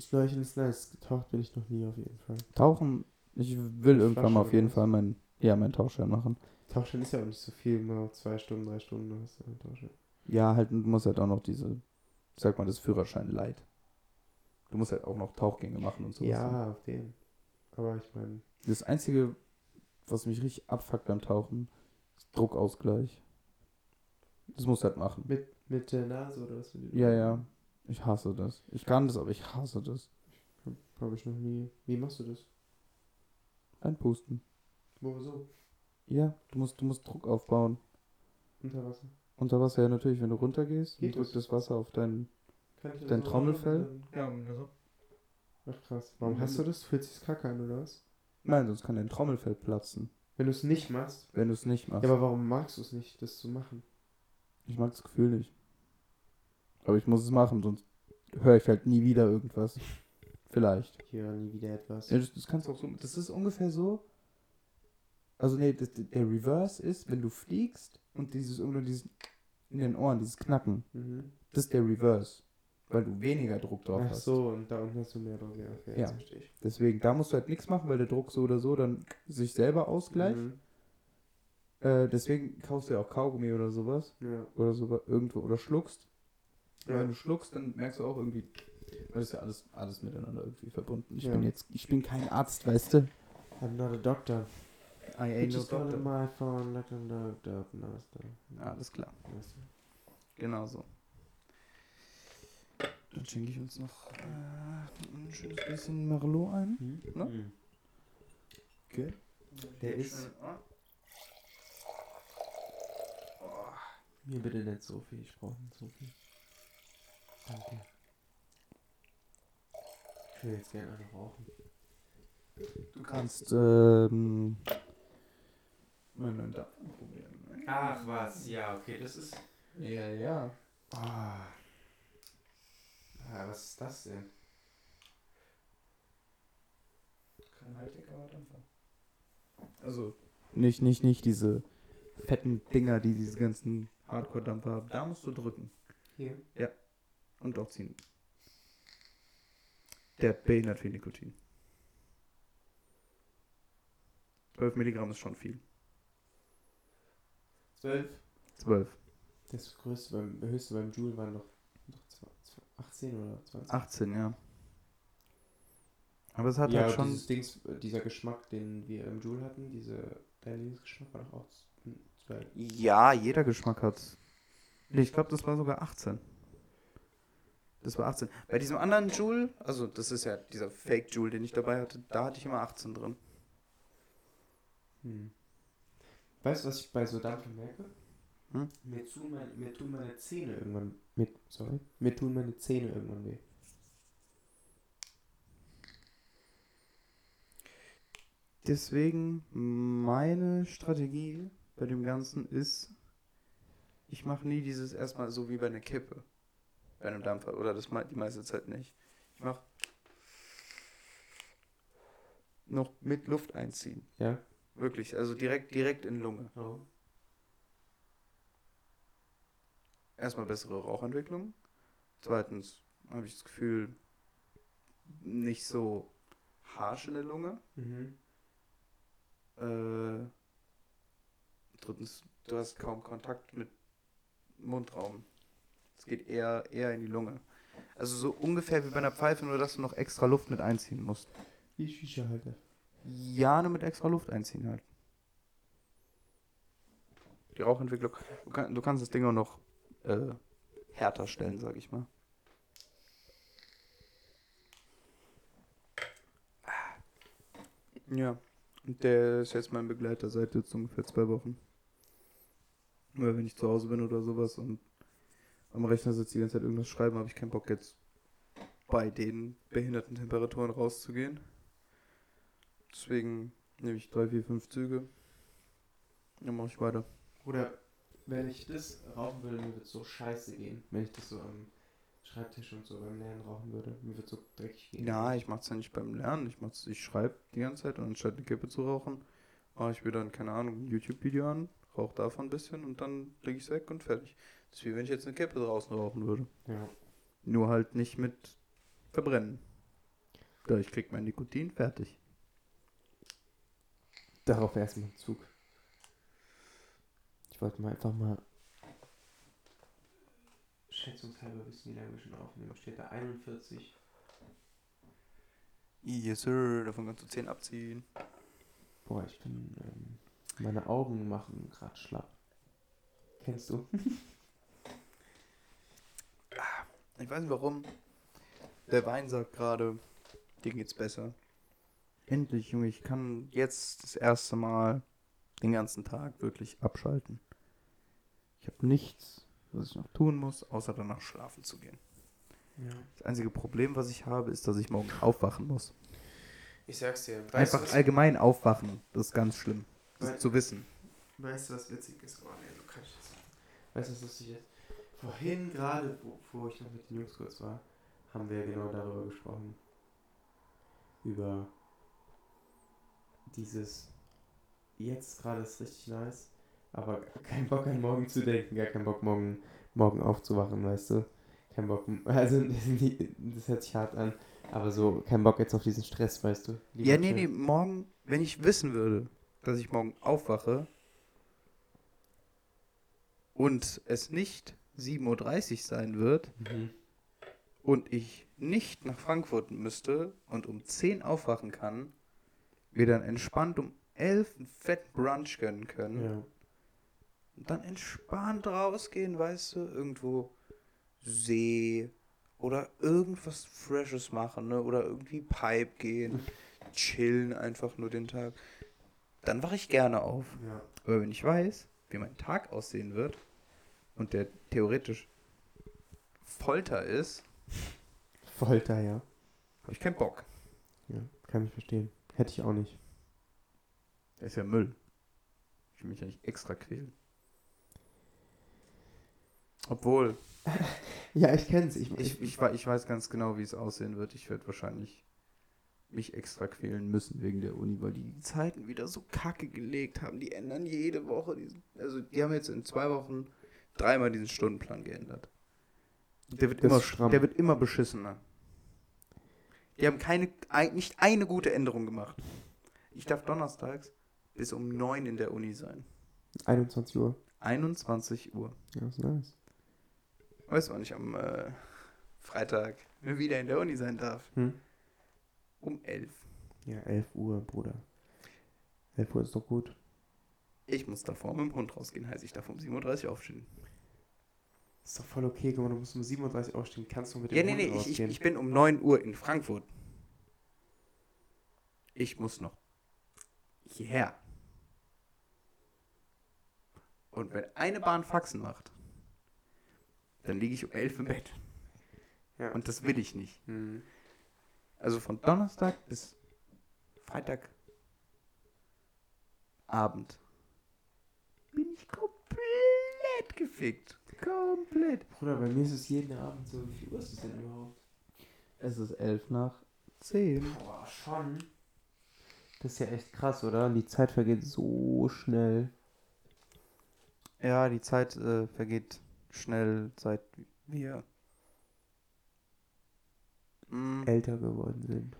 Schnorcheln ist nice. Getaucht bin ich noch nie auf jeden Fall. Tauchen, ich will irgendwann mal auf jeden Fall meinen, ja, meinen Tauchschein machen. Tauchschein ist ja auch nicht so viel, mal zwei Stunden, drei Stunden du hast du einen Tauchschein. Ja, halt, du musst halt auch noch diese, sag mal, das Führerschein leid. Du musst halt auch noch Tauchgänge machen und sowas. Ja, auf den. Aber ich meine, Das Einzige, was mich richtig abfuckt beim Tauchen, ist Druckausgleich. Das muss halt machen. mit, mit der Nase oder was? Mit Ja, ja. Ich hasse das. Ich kann das, aber ich hasse das. Habe ich noch nie. Wie machst du das? Einpusten. Wo so? Ja, du musst, du musst Druck aufbauen. Unter Wasser. Unter Wasser ja natürlich, wenn du runtergehst, Geht drückt das? das Wasser auf ich Dein so Trommelfell? Ja, also. Ach krass. Warum hast du das? Fühlt sich kacke an, oder was? Nein, sonst kann dein Trommelfell platzen, Wenn du es nicht machst. wenn du es nicht machst. Ja, aber warum magst du es nicht, das zu machen? ich mag das Gefühl nicht. Aber ich muss es machen, sonst höre ich halt nie wieder irgendwas. Vielleicht. Ich höre nie wieder etwas. Ja, das, das kannst du auch so. Das ist ungefähr so. Also nee, das, der Reverse ist, wenn du fliegst und dieses irgendwo dieses in den Ohren, dieses Knacken. Mhm. Das ist der Reverse. Weil du weniger Druck drauf Ach hast. so, und da unten hast du mehr Druck. Ja, okay, Ja. jetzt verstehe ich. Deswegen, da musst du halt nichts machen, weil der Druck so oder so dann sich selber ausgleicht. Mhm. Äh, deswegen kaufst du ja auch Kaugummi oder sowas. Ja. Oder so irgendwo. Oder schluckst. Ja. wenn du schluckst, dann merkst du auch irgendwie. Das ist ja alles, alles miteinander irgendwie verbunden. Ich Ja. bin jetzt, ich bin kein Arzt, weißt du? I'm not a doctor. I I just got my phone, like a doctor. No, Alles klar. Weißt du. Genau so. Dann schenke ich uns noch äh, ein schönes bisschen Merlot ein. Ne? Mhm. Okay. Der ist- Mir bitte nicht so viel, ich brauche nicht so viel. Danke. Ich will jetzt gerne eine rauchen. Du kannst ähm, meinen neuen Dampf probieren. ne? Ach was, ja, okay, das ist. Ja, ja. Ah. ah was ist das denn? Kein haltbarer Dampfer. Also nicht, nicht, nicht diese fetten Dinger, die diese ganzen Hardcore-Dampfer haben. Da musst du drücken Hier. Und auch ziehen. Der behindert viel Nikotin. 12 Milligramm ist schon viel. 12. 12. Das größte beim, höchste beim Joule waren noch, noch zwei- zwei- 18 oder 20. 18, ja. Aber es hat ja, halt schon. dieses Dings, dieser Geschmack, den wir im Joule hatten, diese, dein Lieblingsgeschmack war doch auch 12. Ja, jeder Geschmack hat. Ich glaube, das war sogar 18. Das war 18. Bei diesem anderen Joule, also das ist ja dieser Fake Joule, den ich dabei hatte, da hatte ich immer 18 drin. Hm. Weißt du, was ich bei so Dampfen merke? Hm? Mir, tun mein, mir tun meine Zähne irgendwann. Mit, sorry. Mir tun meine Zähne irgendwann weh. Deswegen meine Strategie bei dem Ganzen ist, ich mache nie dieses erstmal so wie bei einer Kippe. Bei einem Dampfer. Oder das me- die meiste Zeit nicht. Ich mache noch mit Luft einziehen. Ja? Wirklich, also direkt, direkt in Lunge. Oh. Erstmal bessere Rauchentwicklung. Zweitens habe ich das Gefühl, nicht so harsch in der Lunge. Mhm. Äh, drittens, du hast kaum Kontakt mit Mundraum. Es geht eher, eher in die Lunge. Also so ungefähr wie bei einer Pfeife, nur dass du noch extra Luft mit einziehen musst. Wie Shisha halt. Ja, nur mit extra Luft einziehen halt. Die Rauchentwicklung. Du, kann, du kannst das Ding auch noch äh, härter stellen, sag ich mal. Ja, und der ist jetzt mein Begleiter seit jetzt ungefähr zwei Wochen. Weil wenn ich zu Hause bin oder sowas und am Rechner sitze die ganze Zeit irgendwas schreiben, habe ich keinen Bock jetzt bei den behinderten Temperaturen rauszugehen. Deswegen nehme ich drei, vier, fünf Züge. Dann mache ich weiter. Oder wenn ich das rauchen würde, mir würde es so scheiße gehen. Wenn ich das so am Schreibtisch und so beim Lernen rauchen würde, mir würde es so dreckig gehen. Ja, ich mache es ja nicht beim Lernen. Ich mach's, ich schreibe die ganze Zeit und anstatt eine Kippe zu rauchen, mache ich mir dann, keine Ahnung, ein YouTube-Video an, rauche davon ein bisschen und dann lege ich es weg und fertig. Das ist wie wenn ich jetzt eine Kippe draußen rauchen würde. Ja. Nur halt nicht mit Verbrennen. Da ich krieg mein Nikotin fertig. Darauf erstmal einen Zug. Ich wollte mal einfach mal schätzungshalber wissen, wie lange wir schon aufnehmen. Steht da 41. Yes, sir. Davon kannst du 10 abziehen. Boah, ich bin. Ähm, meine Augen machen gerade schlapp. Kennst du? [LAUGHS] Ich weiß nicht warum. Der Wein sagt gerade, dir geht's besser. Endlich, Junge, ich kann jetzt das erste Mal den ganzen Tag wirklich abschalten. Ich habe nichts, was ich noch tun muss, außer danach schlafen zu gehen. Ja. Das einzige Problem, was ich habe, ist, dass ich morgen aufwachen muss. Ich sag's dir. Weißt Einfach du, was, allgemein aufwachen. Das ist ganz schlimm. Das Weil- zu wissen. weißt du, was witzig ist? Oh, nee, du kannst jetzt. Weißt du, was lustig ist? Vorhin gerade, wo, wo ich noch mit den Jungs kurz war, haben wir genau darüber gesprochen. Über dieses. Jetzt gerade ist richtig nice, aber kein Bock an morgen zu denken, gar keinen Bock morgen, morgen aufzuwachen, weißt du? Kein Bock, also [LAUGHS] das hört sich hart an, aber so kein Bock jetzt auf diesen Stress, weißt du? Ja, nee, nee, morgen, wenn ich wissen würde, dass ich morgen aufwache und es nicht 7.30 Uhr sein wird Mhm. und ich nicht nach Frankfurt müsste und um 10 aufwachen kann, wir dann entspannt um 11 einen fetten Brunch gönnen können Ja. und dann entspannt rausgehen, weißt du, irgendwo See oder irgendwas Freshes machen, ne? Oder irgendwie Pipe gehen, [LAUGHS] chillen einfach nur den Tag. Dann wache ich gerne auf. ja. Aber wenn ich weiß, wie mein Tag aussehen wird und der theoretisch Folter ist, Folter, ja. habe ich keinen Bock. Ja, kann ich verstehen. Hätte ich auch nicht. Das ist ja Müll. Ich will mich ja nicht extra quälen. Obwohl, [LAUGHS] Ja, ich kenn's. Ich, ich, ich, ich weiß ganz genau, wie es aussehen wird. Ich werde wahrscheinlich mich extra quälen müssen wegen der Uni, weil die die Zeiten wieder so kacke gelegt haben. Die ändern jede Woche diesen. Also, die haben jetzt in zwei Wochen dreimal diesen Stundenplan geändert. Der wird, Das immer, stramm. der wird immer beschissener. Die haben keine, ein, nicht eine gute Änderung gemacht. Ich darf donnerstags bis um 9 in der Uni sein. 21 Uhr. 21 Uhr. Ja, ist nice. Weißt du, wann ich am äh, Freitag wieder in der Uni sein darf? Hm? Um 11. Ja, 11 Uhr, Bruder. 11 Uhr ist doch gut. Ich muss davor mit dem Hund rausgehen, heißt ich darf um 7.30 Uhr aufstehen. Ist doch voll okay, guck mal, du musst um 37 Uhr aufstehen. Kannst du mit dem Ja, nee, Hund nee, ich, ich, rausgehen? ich bin um 9 Uhr in Frankfurt. Ich muss noch hierher. Und wenn eine Bahn Faxen macht, dann liege ich um 11 im Bett. Ja. Und das will ich nicht. Hm. Also von Donnerstag bis Freitag Abend bin ich komplett gefickt. Komplett. Bruder, bei mir ist es jeden Abend so. Wie viel Uhr ist es denn überhaupt? Es ist elf nach zehn. Boah, schon. Das ist ja echt krass, oder? Die Zeit vergeht so schnell. Ja, die Zeit äh, vergeht schnell, seit wir mm, Älter geworden sind.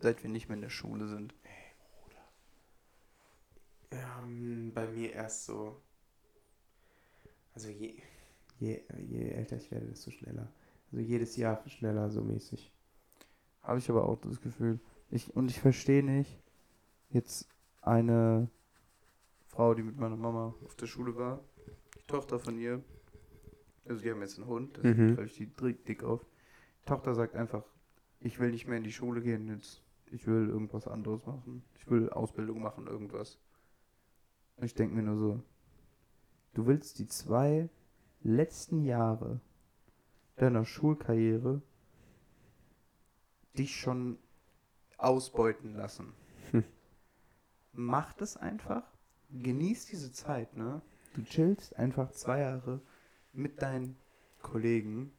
seit wir nicht mehr in der Schule sind. Ja, hm, bei mir erst so. Also je, je, je älter ich werde, desto schneller. Also jedes Jahr schneller, so mäßig. Habe ich aber auch das Gefühl. Ich, und ich verstehe nicht, jetzt eine Frau, die mit meiner Mama auf der Schule war, die Tochter von ihr, also die haben jetzt einen Hund, deswegen Mhm. ich die dick dick auf. Die Tochter sagt einfach, ich will nicht mehr in die Schule gehen jetzt. Ich will irgendwas anderes machen. Ich will Ausbildung machen, irgendwas. Und ich denke mir nur so, du willst die zwei letzten Jahre deiner Schulkarriere dich schon ausbeuten lassen. Hm. Mach das einfach. Genieß diese Zeit, ne? Du chillst einfach zwei Jahre mit deinen Kollegen.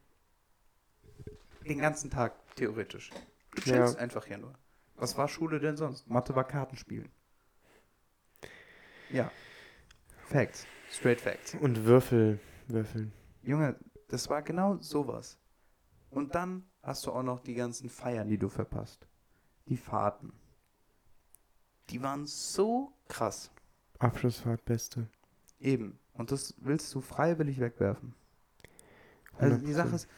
Den ganzen Tag, theoretisch. Du Ja. chillst einfach hier nur. Was war Schule denn sonst? Mathe war Kartenspielen. Ja. Facts. Straight Facts. Und Würfel, Würfeln. Junge, das war genau sowas. Und dann hast du auch noch die ganzen Feiern, die du verpasst. Die Fahrten. Die waren so krass. Abschlussfahrt, beste. Eben. Und das willst du freiwillig wegwerfen. Also die 100%. Sache ist,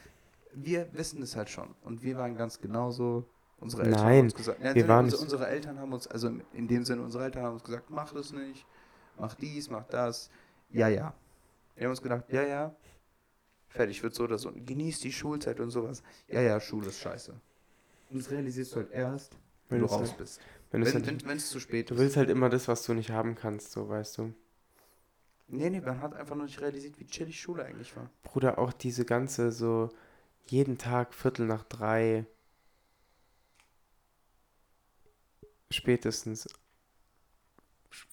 wir wissen es halt schon. Und wir waren ganz genauso. Unsere Eltern Nein, haben uns gesagt, wir waren unsere, unsere Eltern haben uns, also in dem Sinne, unsere Eltern haben uns gesagt, mach das nicht, mach dies, mach das. Ja, ja. Wir haben uns gedacht, ja, ja, fertig, wird so oder so. Genieß die Schulzeit und sowas. Ja, ja, Schule ist scheiße. Und das realisierst du halt erst, wenn, Wenn du es raus halt- bist. Wenn Wenn du's halt, es wenn, zu spät du ist. willst halt immer das, was du nicht haben kannst, so weißt du. Nee, nee, man hat einfach noch nicht realisiert, wie chillig Schule eigentlich war. Bruder, auch diese ganze so jeden Tag Viertel nach drei spätestens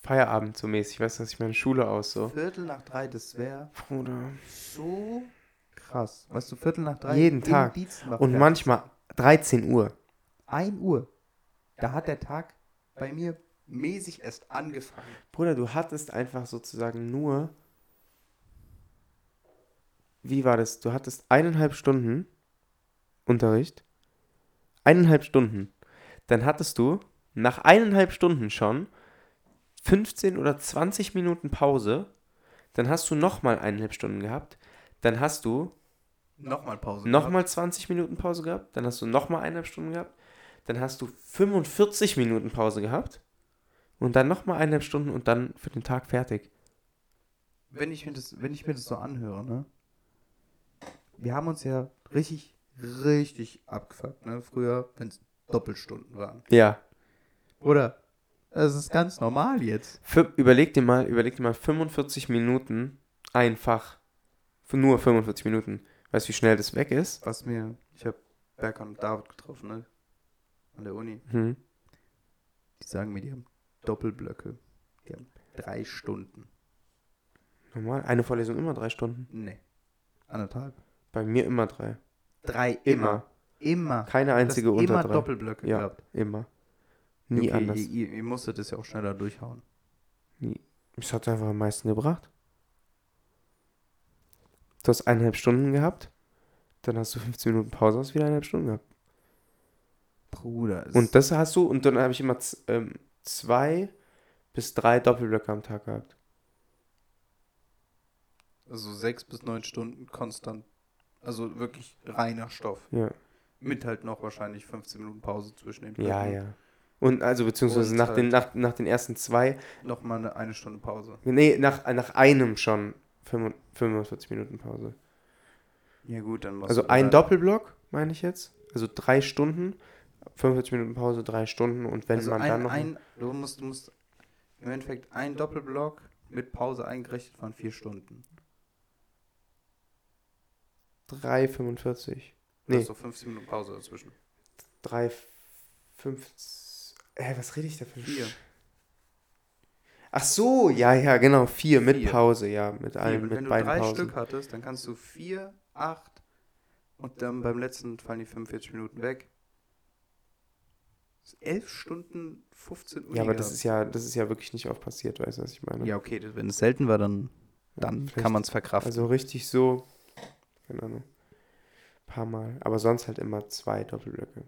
Feierabend so mäßig, weißt du, dass ich meine Schule aus so. Viertel nach drei, das wäre Bruder. so krass. Weißt du, Viertel nach drei. Jeden Tag. Und manchmal 13 Uhr. 1 Uhr. Da hat der Tag bei mir mäßig erst angefangen. Bruder, du hattest einfach sozusagen nur. Wie war das? Du hattest eineinhalb Stunden Unterricht. Eineinhalb Stunden. Dann hattest du nach eineinhalb Stunden schon 15 oder 20 Minuten Pause. Dann hast du nochmal eineinhalb Stunden gehabt. Dann hast du Nochmal Pause. nochmal 20 Minuten Pause gehabt. Dann hast du nochmal eineinhalb Stunden gehabt. Dann hast du 45 Minuten Pause gehabt. Und dann nochmal eineinhalb Stunden und dann für den Tag fertig. Wenn ich mir das, wenn ich mir das so anhöre, ne? Wir haben uns ja richtig, richtig abgefuckt, ne? Früher, wenn es Doppelstunden waren. Ja. Oder? Das ist ganz normal jetzt. Für, überleg dir mal, überleg dir mal 45 Minuten einfach. Für nur 45 Minuten. Weißt du, wie schnell das weg ist? Was mir, ich habe Berkan und David getroffen, ne? An der Uni. Hm. Die sagen mir, die haben Doppelblöcke. Die haben drei Stunden. Normal. Eine Vorlesung immer drei Stunden. Nee. Anderthalb. Bei mir immer drei. Drei Immer. Immer. Keine Du einzige unter immer drei. Doppelblöcke Ja. gehabt. Immer. Nie okay, anders. Ihr, ihr, ihr musstet das ja auch schneller durchhauen. Es hat einfach am meisten gebracht. Du hast eineinhalb Stunden gehabt. Dann hast du 15 Minuten Pause, hast wieder eineinhalb Stunden gehabt. Bruder. es- Und das hast du, und dann habe ich immer ähm, zwei bis drei Doppelblöcke am Tag gehabt. Also sechs bis neun Stunden konstant. Also wirklich reiner Stoff. Ja. Mit halt noch wahrscheinlich 15 Minuten Pause zwischen den Ja, Blöcken. ja. Und also beziehungsweise Und nach, den, halt- nach, nach den ersten zwei, Nochmal eine, eine Stunde Pause. nee, nach, nach einem schon 45 45 Minuten Pause. Ja gut, dann Also ein Doppelblock, meine ich jetzt. Also drei Stunden, 45 Minuten Pause, drei Stunden und wenn also man ein, dann noch. ein, du musst, du musst im Endeffekt ein Doppelblock mit Pause eingerechnet waren vier Stunden. 3,45. Nee. Nee, so 15 Minuten Pause dazwischen. 3,50. Hä, was rede ich da für Vier. Ach so, ja, ja, genau, vier mit Vier. Pause, ja, mit Vier. allem, mit wenn du beiden drei Pausen. Stück hattest, dann kannst du vier, acht und dann beim letzten fallen die 45 Minuten weg. Elf Stunden 15 Uhr. Ja, aber das ist ja, das ist ja wirklich nicht oft passiert, weißt du, was ich meine? Ja, okay, wenn es selten war, dann, dann vielleicht- kann man es verkraften. Also richtig so, keine Ahnung, paar Mal. Aber sonst halt immer zwei Doppelblöcke.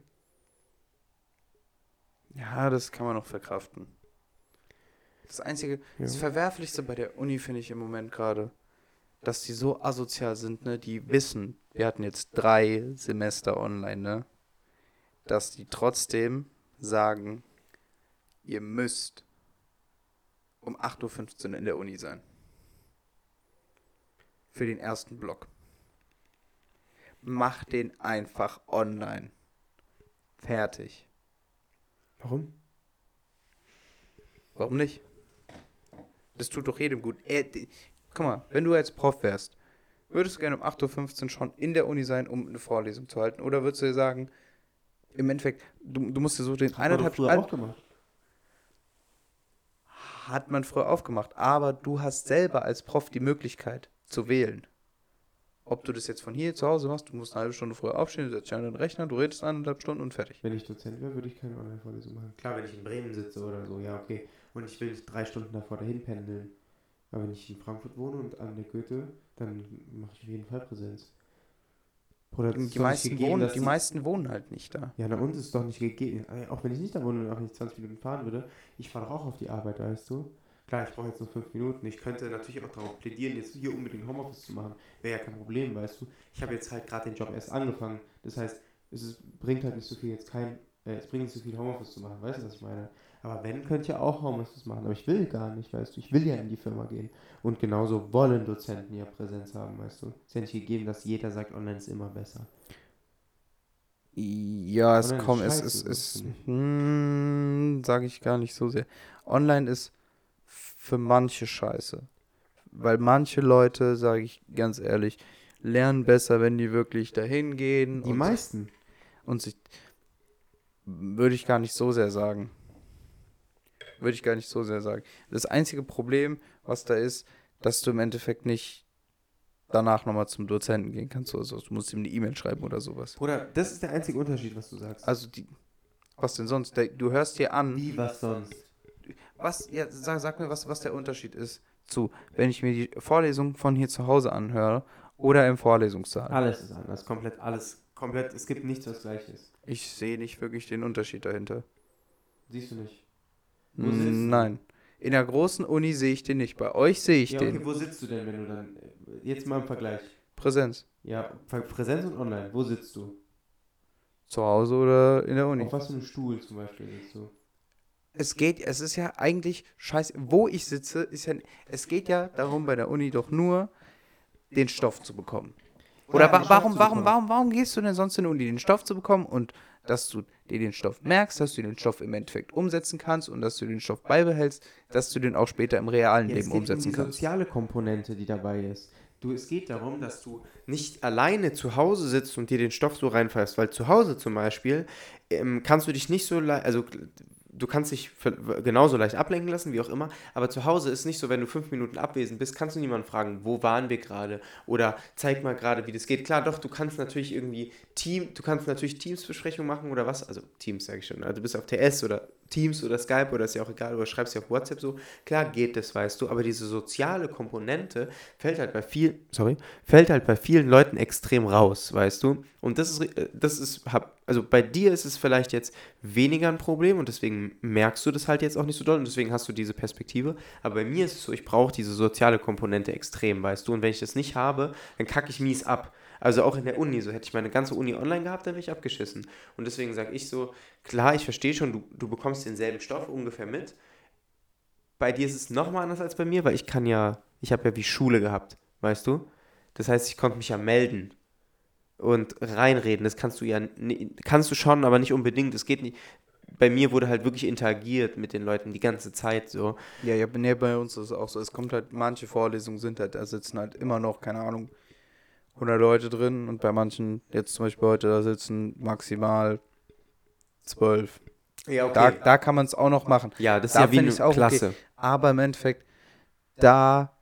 Ja, das kann man noch verkraften. Das Einzige, Ja. das Verwerflichste bei der Uni finde ich im Moment gerade, dass die so asozial sind, ne? Die wissen, wir hatten jetzt drei Semester online, ne? Dass die trotzdem sagen, ihr müsst um 8.15 Uhr in der Uni sein. Für den ersten Block. Mach den einfach online. Fertig. Warum? Warum nicht? Das tut doch jedem gut. Äh, guck mal, wenn du als Prof wärst, würdest du gerne um 8.15 Uhr schon in der Uni sein, um eine Vorlesung zu halten? Oder würdest du dir sagen, im Endeffekt, du, du musst dir so den eineinhalb Stunden. Hat man früher aufgemacht. Aber du hast selber als Prof die Möglichkeit zu wählen. Ob du das jetzt von hier zu Hause machst, du musst eine halbe Stunde früher aufstehen, du setzt dich an den Rechner, du redest eineinhalb Stunden und fertig. Wenn ich Dozent wäre, würde ich keine Online-Vorlesung machen. Klar, wenn ich in Bremen sitze oder so, ja, okay. Und ich will nicht drei Stunden davor dahin pendeln. Aber wenn ich in Frankfurt wohne und an der Goethe, dann mache ich auf jeden Fall Präsenz. Ist Die meisten, gegeben, wohnen, die meisten wohnen halt nicht da. Ja, na uns ist doch nicht gegeben. Äh, Auch wenn ich nicht da wohne und auch nicht 20 Minuten fahren würde, ich fahre doch auch auf die Arbeit, weißt du? Klar, ich brauche jetzt nur 5 Minuten. Ich könnte natürlich auch darauf plädieren, jetzt hier unbedingt Homeoffice zu machen. Wäre ja kein Problem, weißt du? Ich habe jetzt halt gerade den Job erst angefangen. Das heißt, es ist, bringt halt nicht so viel, jetzt kein Äh, es bringt nicht so viel Homeoffice zu machen, weißt du, was ich meine? Aber wenn, könnt ihr auch Homeoffice machen. Aber ich will gar nicht, weißt du. Ich will ja in die Firma gehen. Und genauso wollen Dozenten ja Präsenz haben, weißt du. Es ist ja nicht gegeben, dass jeder sagt, online ist immer besser. Ja, es kommt, es ist, finde ich. hm, sage ich gar nicht so sehr. Online ist für manche scheiße. Weil manche Leute, sage ich ganz ehrlich, lernen besser, wenn die wirklich dahin gehen. Die meisten. und sich. Würde ich gar nicht so sehr sagen. Würde ich gar nicht so sehr sagen. Das einzige Problem, was da ist, dass du im Endeffekt nicht danach nochmal zum Dozenten gehen kannst oder so. Du musst ihm eine E-Mail schreiben oder sowas. Bruder, das ist der einzige Unterschied, was du sagst. Also die. Was denn sonst? Du hörst dir an. Wie, was sonst? Was, ja, sag, sag mir, was, was der Unterschied ist zu, wenn ich mir die Vorlesung von hier zu Hause anhöre oder im Vorlesungssaal. Alles ist anders. Komplett alles. Komplett. Es gibt nichts, was gleich ist. Ich sehe nicht wirklich den Unterschied dahinter. Siehst du nicht? Wo? Nein. In der großen Uni sehe ich den nicht. Bei euch sehe ich Ja, den. okay, wo sitzt du denn, wenn du dann. äh, Jetzt mal im Vergleich. Präsenz. Ja, Präsenz und online. Wo sitzt du? Zu Hause oder in der Uni. Auf was für einem Stuhl zum Beispiel sitzt du? Es geht, es ist ja eigentlich scheiße. Wo ich sitze, ist ja. Es geht ja darum, bei der Uni doch nur den Stoff zu bekommen. Oder wa warum, warum, warum, warum gehst du denn sonst in die Uni, den Stoff zu bekommen und dass du dir den Stoff merkst, dass du den Stoff im Endeffekt umsetzen kannst und dass du den Stoff beibehältst, dass du den auch später im realen Ja, es Leben geht umsetzen um die kannst. soziale Komponente, die dabei ist. Du, es geht darum, dass du nicht alleine zu Hause sitzt und dir den Stoff so reinfährst, weil zu Hause zum Beispiel ähm, kannst du dich nicht so leicht, also du kannst dich genauso leicht ablenken lassen, wie auch immer, aber zu Hause ist nicht so, wenn du fünf Minuten abwesend bist, kannst du niemanden fragen, wo waren wir gerade? Oder zeig mal gerade, wie das geht. Klar, doch, du kannst natürlich irgendwie Team, du kannst natürlich Teamsbesprechungen machen oder was, also Teams sage ich schon, also du bist auf TS oder Teams oder Skype oder ist ja auch egal, oder schreibst ja auf WhatsApp so, klar geht das, weißt du, aber diese soziale Komponente fällt halt bei viel, sorry, fällt halt bei vielen Leuten extrem raus, weißt du, und das ist, äh, das ist, also bei dir ist es vielleicht jetzt weniger ein Problem und deswegen merkst du das halt jetzt auch nicht so doll und deswegen hast du diese Perspektive, aber bei mir ist es so, ich brauche diese soziale Komponente extrem, weißt du, und wenn ich das nicht habe, dann kacke ich mies ab. Also auch in der Uni, so hätte ich meine ganze Uni online gehabt, dann wäre ich abgeschissen. Und deswegen sage ich so, klar, ich verstehe schon, du, du bekommst denselben Stoff ungefähr mit. Bei dir ist es nochmal anders als bei mir, weil ich kann ja, ich habe ja wie Schule gehabt, weißt du? Das heißt, ich konnte mich ja melden und reinreden. Das kannst du ja, kannst du schon, aber nicht unbedingt. Es geht nicht. Bei mir wurde halt wirklich interagiert mit den Leuten die ganze Zeit so. Ja, ja, bei uns ist es auch so. Es kommt halt, manche Vorlesungen sind halt, da sitzen halt immer noch, keine Ahnung, 100 Leute drin und bei manchen, jetzt zum Beispiel heute, da sitzen maximal 12. Ja, Da, da kann man es auch noch machen. ja, das ist da ja wie eine auch okay. Klasse. Aber im Endeffekt, da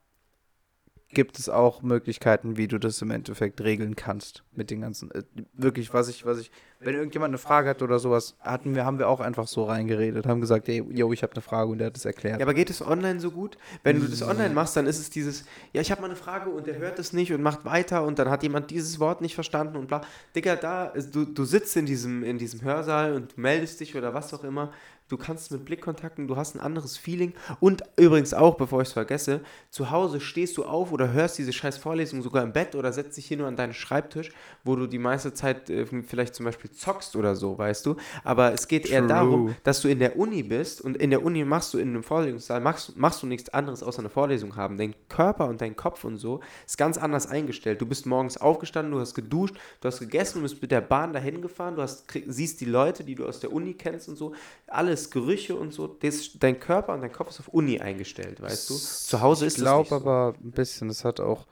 gibt es auch Möglichkeiten, wie du das im Endeffekt regeln kannst mit den ganzen. Äh, wirklich, was ich, was ich, wenn irgendjemand eine Frage hat oder sowas, hatten wir, haben wir auch einfach so reingeredet, haben gesagt, ey, yo, ich habe eine Frage und der hat es erklärt. Ja, aber geht es online so gut? Wenn du das online machst, dann ist es dieses, ja, ich habe mal eine Frage und der hört es nicht und macht weiter und dann hat jemand dieses Wort nicht verstanden und bla. Digga, da, du, du sitzt in diesem, in diesem Hörsaal und meldest dich oder was auch immer. Du kannst mit Blickkontakten, du hast ein anderes Feeling. Und übrigens auch, bevor ich es vergesse, zu Hause stehst du auf oder hörst diese scheiß Vorlesung sogar im Bett oder setzt dich hier nur an deinen Schreibtisch, wo du die meiste Zeit äh, vielleicht zum Beispiel zockst oder so, weißt du. Aber es geht eher True. darum, dass du in der Uni bist und in der Uni machst du in einem Vorlesungssaal, machst, machst du nichts anderes außer eine Vorlesung haben. Dein Körper und dein Kopf und so ist ganz anders eingestellt. Du bist morgens aufgestanden, du hast geduscht, du hast gegessen, du bist mit der Bahn dahin gefahren, du hast, krieg, siehst die Leute, die du aus der Uni kennst und so, alles, Gerüche und so. Das, dein Körper und dein Kopf ist auf Uni eingestellt, weißt du. Zu Hause ist ich glaube nicht so. aber ein bisschen, das hat auch,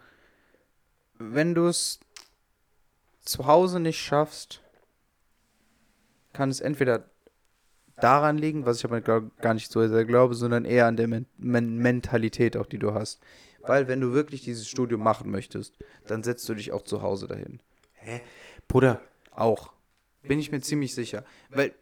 wenn du es zu Hause nicht schaffst, kann es entweder daran liegen, was ich aber glaub, gar nicht so sehr glaube, sondern eher an der Men Men Mentalität auch, die du hast. Weil wenn du wirklich dieses Studium machen möchtest, dann setzt du dich auch zu Hause dahin. Bruder, Auch. Bin ich mir ziemlich sicher. Weil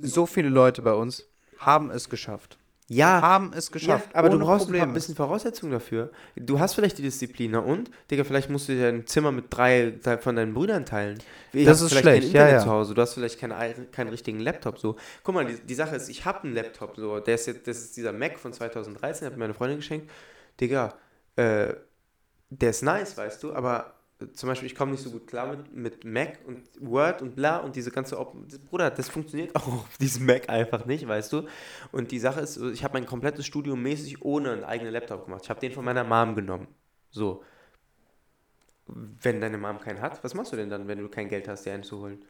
so viele Leute bei uns haben es geschafft. ja, Haben es geschafft. Ja, aber du brauchst ein Probleme. paar bisschen Voraussetzungen dafür. Du hast vielleicht die Disziplin, na und? Digga, vielleicht musst du dir ein Zimmer mit drei, von deinen Brüdern teilen. Du Das ist vielleicht schlecht, kein ja, Internet ja. zu Hause, du hast vielleicht keinen, ei- keinen richtigen Laptop. So. Guck mal, die, die Sache ist, ich habe einen Laptop, so. Der ist jetzt, das ist dieser Mac von 2013, hat mir meine Freundin geschenkt. Digga, äh, der ist nice, weißt du, aber zum Beispiel, ich komme nicht so gut klar mit, mit Mac und Word und bla und diese ganze, Op das, Bruder, das funktioniert auch auf diesem Mac einfach nicht, weißt du. Und die Sache ist, ich habe mein komplettes Studium mäßig ohne einen eigenen Laptop gemacht. Ich habe den von meiner Mom genommen. So. Wenn deine Mom keinen hat, was machst du denn dann, wenn du kein Geld hast, dir einen zu holen?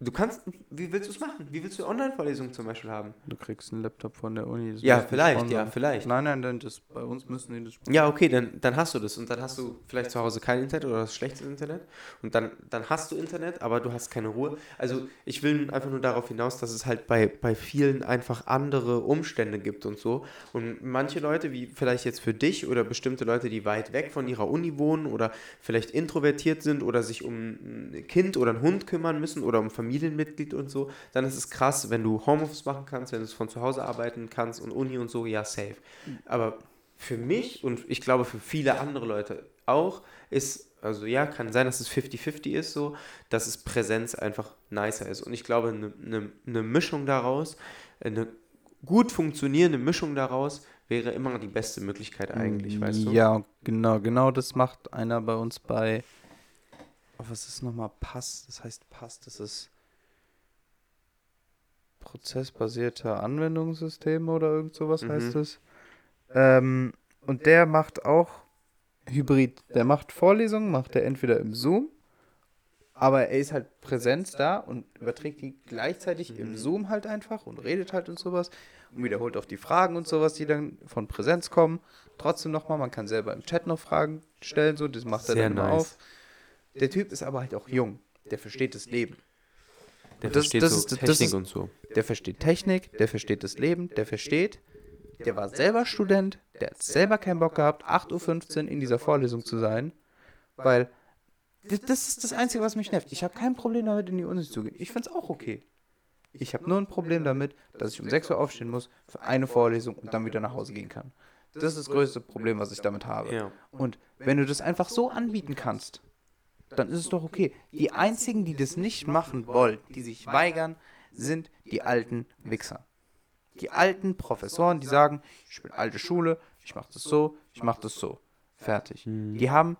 Du kannst, wie willst du es machen? Wie willst du Online-Vorlesungen zum Beispiel haben? Du kriegst einen Laptop von der Uni. Ja, vielleicht, ja, vielleicht. Nein, nein, dann das, bei uns müssen die das Ja, okay, dann, dann hast du das und dann hast du vielleicht zu Hause kein Internet oder das schlechtes Internet und dann, dann hast du Internet, aber du hast keine Ruhe. Also ich will einfach nur darauf hinaus, dass es halt bei, bei vielen einfach andere Umstände gibt und so. Und manche Leute, wie vielleicht jetzt für dich oder bestimmte Leute, die weit weg von ihrer Uni wohnen oder vielleicht introvertiert sind oder sich um ein Kind oder einen Hund kümmern müssen oder um ein Familienmitglied und so, dann ist es krass, wenn du Homeoffice machen kannst, wenn du es von zu Hause arbeiten kannst und Uni und so, ja, safe. Aber für mich und ich glaube für viele andere Leute auch ist, also ja, kann sein, dass es 50-50 ist so, dass es Präsenz einfach nicer ist. Und ich glaube, eine ne, ne Mischung daraus, eine gut funktionierende Mischung daraus wäre immer die beste Möglichkeit eigentlich, weißt du? Ja, genau, genau das macht einer bei uns bei. Oh, was ist nochmal Pass? Das heißt Pass, das ist prozessbasierte Anwendungssysteme oder irgend sowas Mhm. heißt es. Ähm, und der macht auch Hybrid. Der macht Vorlesungen, macht er entweder im Zoom, aber er ist halt Präsenz da und überträgt die gleichzeitig Mhm. im Zoom halt einfach und redet halt und sowas und wiederholt auch die Fragen und sowas, die dann von Präsenz kommen. Trotzdem nochmal, man kann selber im Chat noch Fragen stellen, so, das macht er Sehr dann immer nice. auf. Der Typ ist aber halt auch jung, der versteht das Leben. Der das- versteht das so ist- Technik ist- und so. Der versteht Technik, der versteht das Leben, der versteht, der war selber Student, der hat selber keinen Bock gehabt, 8.15 Uhr in dieser Vorlesung zu sein, weil das, das ist das Einzige, was mich nervt. Ich habe kein Problem damit, in die Uni zu gehen. Ich finde es auch okay. Ich habe nur ein Problem damit, dass ich um 6 Uhr aufstehen muss für eine Vorlesung und dann wieder nach Hause gehen kann. Das ist das größte Problem, was ich damit habe. Ja. Und wenn du das einfach so anbieten kannst, dann ist es doch okay. Die einzigen, die das nicht machen wollen, die sich weigern, sind die alten Wichser. Die alten Professoren, die sagen, ich bin alte Schule, ich mache das so, ich mache das so. Fertig. Die haben,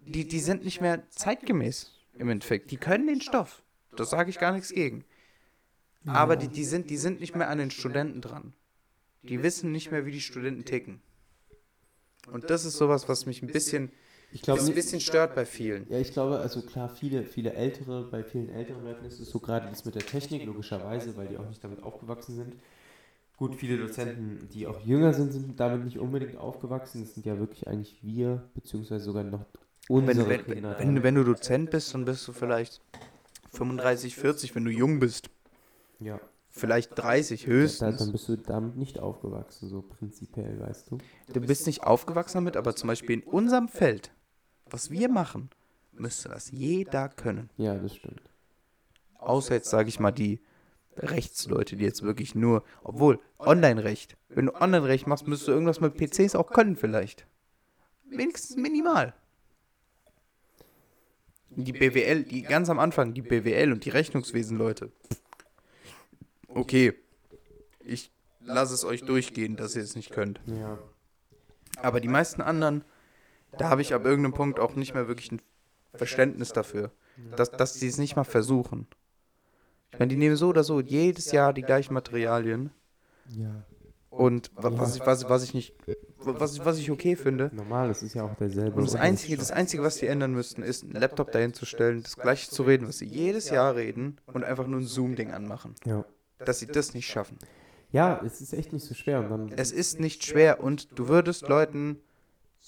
die, die sind nicht mehr zeitgemäß im Endeffekt. Die können den Stoff. Das sage ich gar nichts gegen. Aber die, die, sind, die sind nicht mehr an den Studenten dran. Die wissen nicht mehr, wie die Studenten ticken. Und das ist sowas, was mich ein bisschen, Ich glaube, ein bisschen stört bei vielen. Ja, ich glaube, also klar, viele, viele ältere, bei vielen älteren Leuten ist es so gerade das mit der Technik, logischerweise, weil die auch nicht damit aufgewachsen sind. Gut, viele Dozenten, die auch jünger sind, sind damit nicht unbedingt aufgewachsen. Das sind ja wirklich eigentlich wir, beziehungsweise sogar noch unsere Wenn, wenn, Kinder. wenn, wenn, wenn du Dozent bist, dann bist du vielleicht 35, 40, wenn du jung bist. ja, Vielleicht 30 da, höchstens. dann bist du damit nicht aufgewachsen, so prinzipiell, weißt du. Du bist nicht aufgewachsen damit, aber zum Beispiel in unserem Feld, was wir machen, müsste das jeder können. Ja, das stimmt. Außer jetzt, sage ich mal, die Rechtsleute, die jetzt wirklich nur, obwohl, Online-Recht. Wenn du Online-Recht machst, müsstest du irgendwas mit PCs auch können vielleicht. Wenigstens minimal. Die BWL, die ganz am Anfang, die BWL und die Rechnungswesen-Leute. Okay, ich lasse es euch durchgehen, dass ihr es nicht könnt. Ja. Aber die meisten anderen, da habe ich ab irgendeinem Punkt auch nicht mehr wirklich ein Verständnis dafür, dass, dass sie es nicht mal versuchen. Ich meine, die nehmen so oder so jedes Jahr die gleichen Materialien Ja. und wa- was ich, was, was ich nicht, was, ich- was ich okay finde. Normal, das ist ja auch derselbe. Und das Einzige, das Einzige, was die ändern müssten, ist, einen Laptop dahin zu stellen, das gleiche zu reden, was sie jedes Jahr reden und einfach nur ein Zoom-Ding anmachen. Ja. Dass sie das nicht schaffen. ja, es ist echt nicht so schwer. Und dann, Es ist nicht schwer und du würdest Leuten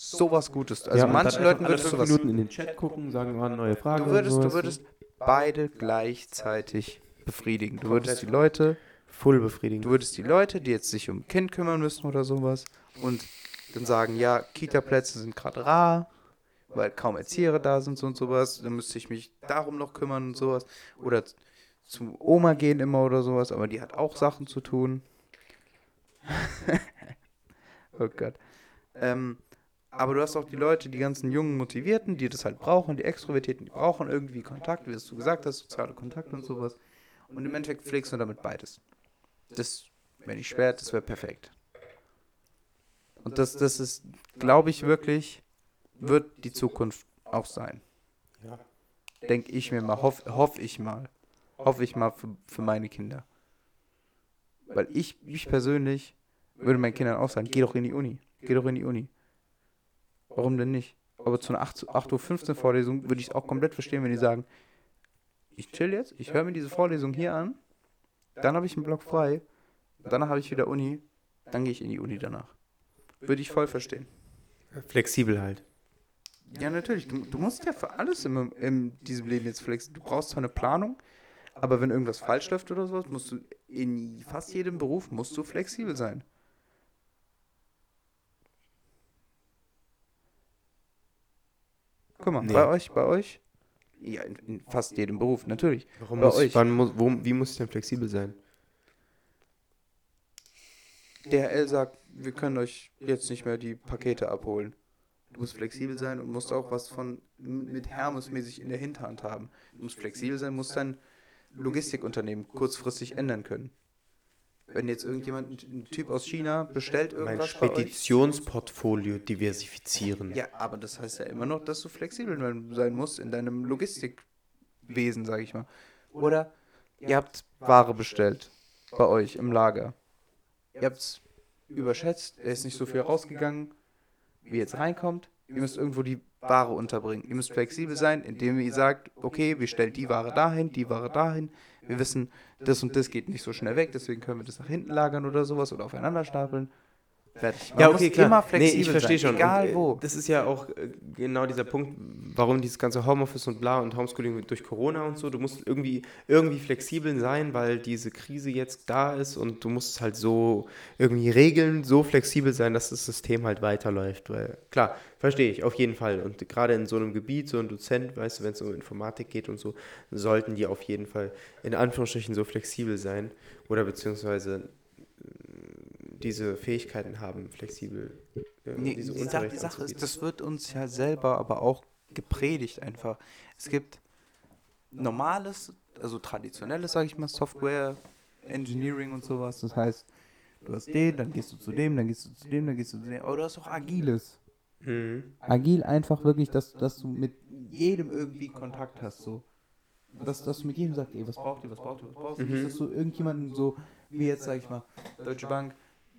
sowas Gutes, also ja, manchen Leuten würdest du was Minuten in den Chat gucken, sagen, ah, neue Frage. Du würdest, du würdest beide gleichzeitig befriedigen. Du würdest die Leute, Voll befriedigend. du würdest die Leute, die jetzt sich um ein Kind kümmern müssen oder sowas, und dann sagen, ja, Kita-Plätze sind gerade rar, weil kaum Erzieher da sind und sowas, dann müsste ich mich darum noch kümmern und sowas. Oder zu Oma gehen immer oder sowas, aber die hat auch Sachen zu tun. [LAUGHS] oh Gott. Ähm, aber du hast auch die Leute, die ganzen jungen Motivierten, die das halt brauchen, die Extrovertierten, die brauchen irgendwie Kontakt, wie du gesagt hast, soziale Kontakte und sowas. Und im Endeffekt pflegst du damit beides. Das, wenn ich schwer, das wäre perfekt. Und das, das ist, glaube ich wirklich, wird die Zukunft auch sein. Ja. Denke ich mir mal, hoffe hoff ich mal. Hoffe ich mal für, für meine Kinder. Weil ich, ich persönlich würde meinen Kindern auch sagen, geh doch in die Uni. Geh doch in die Uni. Warum denn nicht? Aber zu einer 8, 8.15 Uhr Vorlesung würde ich es auch komplett verstehen, wenn die sagen, ich chill jetzt, ich höre mir diese Vorlesung hier an, dann habe ich einen Block frei, danach habe ich wieder Uni, dann gehe ich in die Uni danach. Würde ich voll verstehen. Flexibel halt. Ja, natürlich. Du, du musst ja für alles in, in diesem Leben jetzt flexen. Du brauchst zwar eine Planung, aber wenn irgendwas falsch läuft oder sowas, musst du in fast jedem Beruf musst du flexibel sein. Guck mal, Nee. bei euch, bei euch, ja, in, in fast jedem Beruf, natürlich. Warum Bei muss, euch. wann muss, wo, wie muss ich denn flexibel sein? DHL sagt, wir können euch jetzt nicht mehr die Pakete abholen. Du musst flexibel sein und musst auch was von mit Hermes-mäßig in der Hinterhand haben. Du musst flexibel sein, musst dein Logistikunternehmen kurzfristig ändern können. Wenn jetzt irgendjemand, ein Typ aus China bestellt Mein irgendwas euch, Speditionsportfolio diversifizieren. ja, aber das heißt ja immer noch, dass du flexibel sein musst in deinem Logistikwesen, sage ich mal. Oder ihr habt Ware bestellt bei euch im Lager. Ihr habt es überschätzt, er ist nicht so viel rausgegangen, wie jetzt reinkommt. Ihr müsst irgendwo die Ware unterbringen. Ihr müsst flexibel sein, indem ihr sagt, okay, wir stellen die Ware dahin, die Ware dahin. Wir wissen, das und das geht nicht so schnell weg, deswegen können wir das nach hinten lagern oder sowas oder aufeinander stapeln. Fertig. Man Ja, okay, klar. immer nee, flexibel ich verstehe schon. Egal und, äh, wo. Das ist ja auch äh, genau dieser Punkt, warum dieses ganze Homeoffice und bla und Homeschooling durch Corona und so, du musst irgendwie, irgendwie flexibel sein, weil diese Krise jetzt da ist und du musst halt so irgendwie regeln, so flexibel sein, dass das System halt weiterläuft. Weil, klar, verstehe ich, auf jeden Fall. Und gerade in so einem Gebiet, so ein Dozent, weißt du, wenn es um Informatik geht und so, sollten die auf jeden Fall in Anführungsstrichen so flexibel sein oder beziehungsweise diese Fähigkeiten haben, flexibel äh, Nee, diese die, Sache, die Sache ist, das wird uns ja selber aber auch gepredigt einfach. Es gibt normales, also traditionelles, sage ich mal, Software, Engineering und sowas. Das heißt, du hast den, dann gehst du zu dem, dann gehst du zu dem, dann gehst du zu dem. Aber du hast auch agiles. Mhm. Agil einfach wirklich, dass, dass du mit Jedem irgendwie Kontakt hast, so. dass, dass du mit jedem sagst, ey, was braucht ihr, was braucht ihr, was braucht ihr? Mhm. Nicht, dass du irgendjemanden so, Wie jetzt, sag ich mal, Deutsche Bank,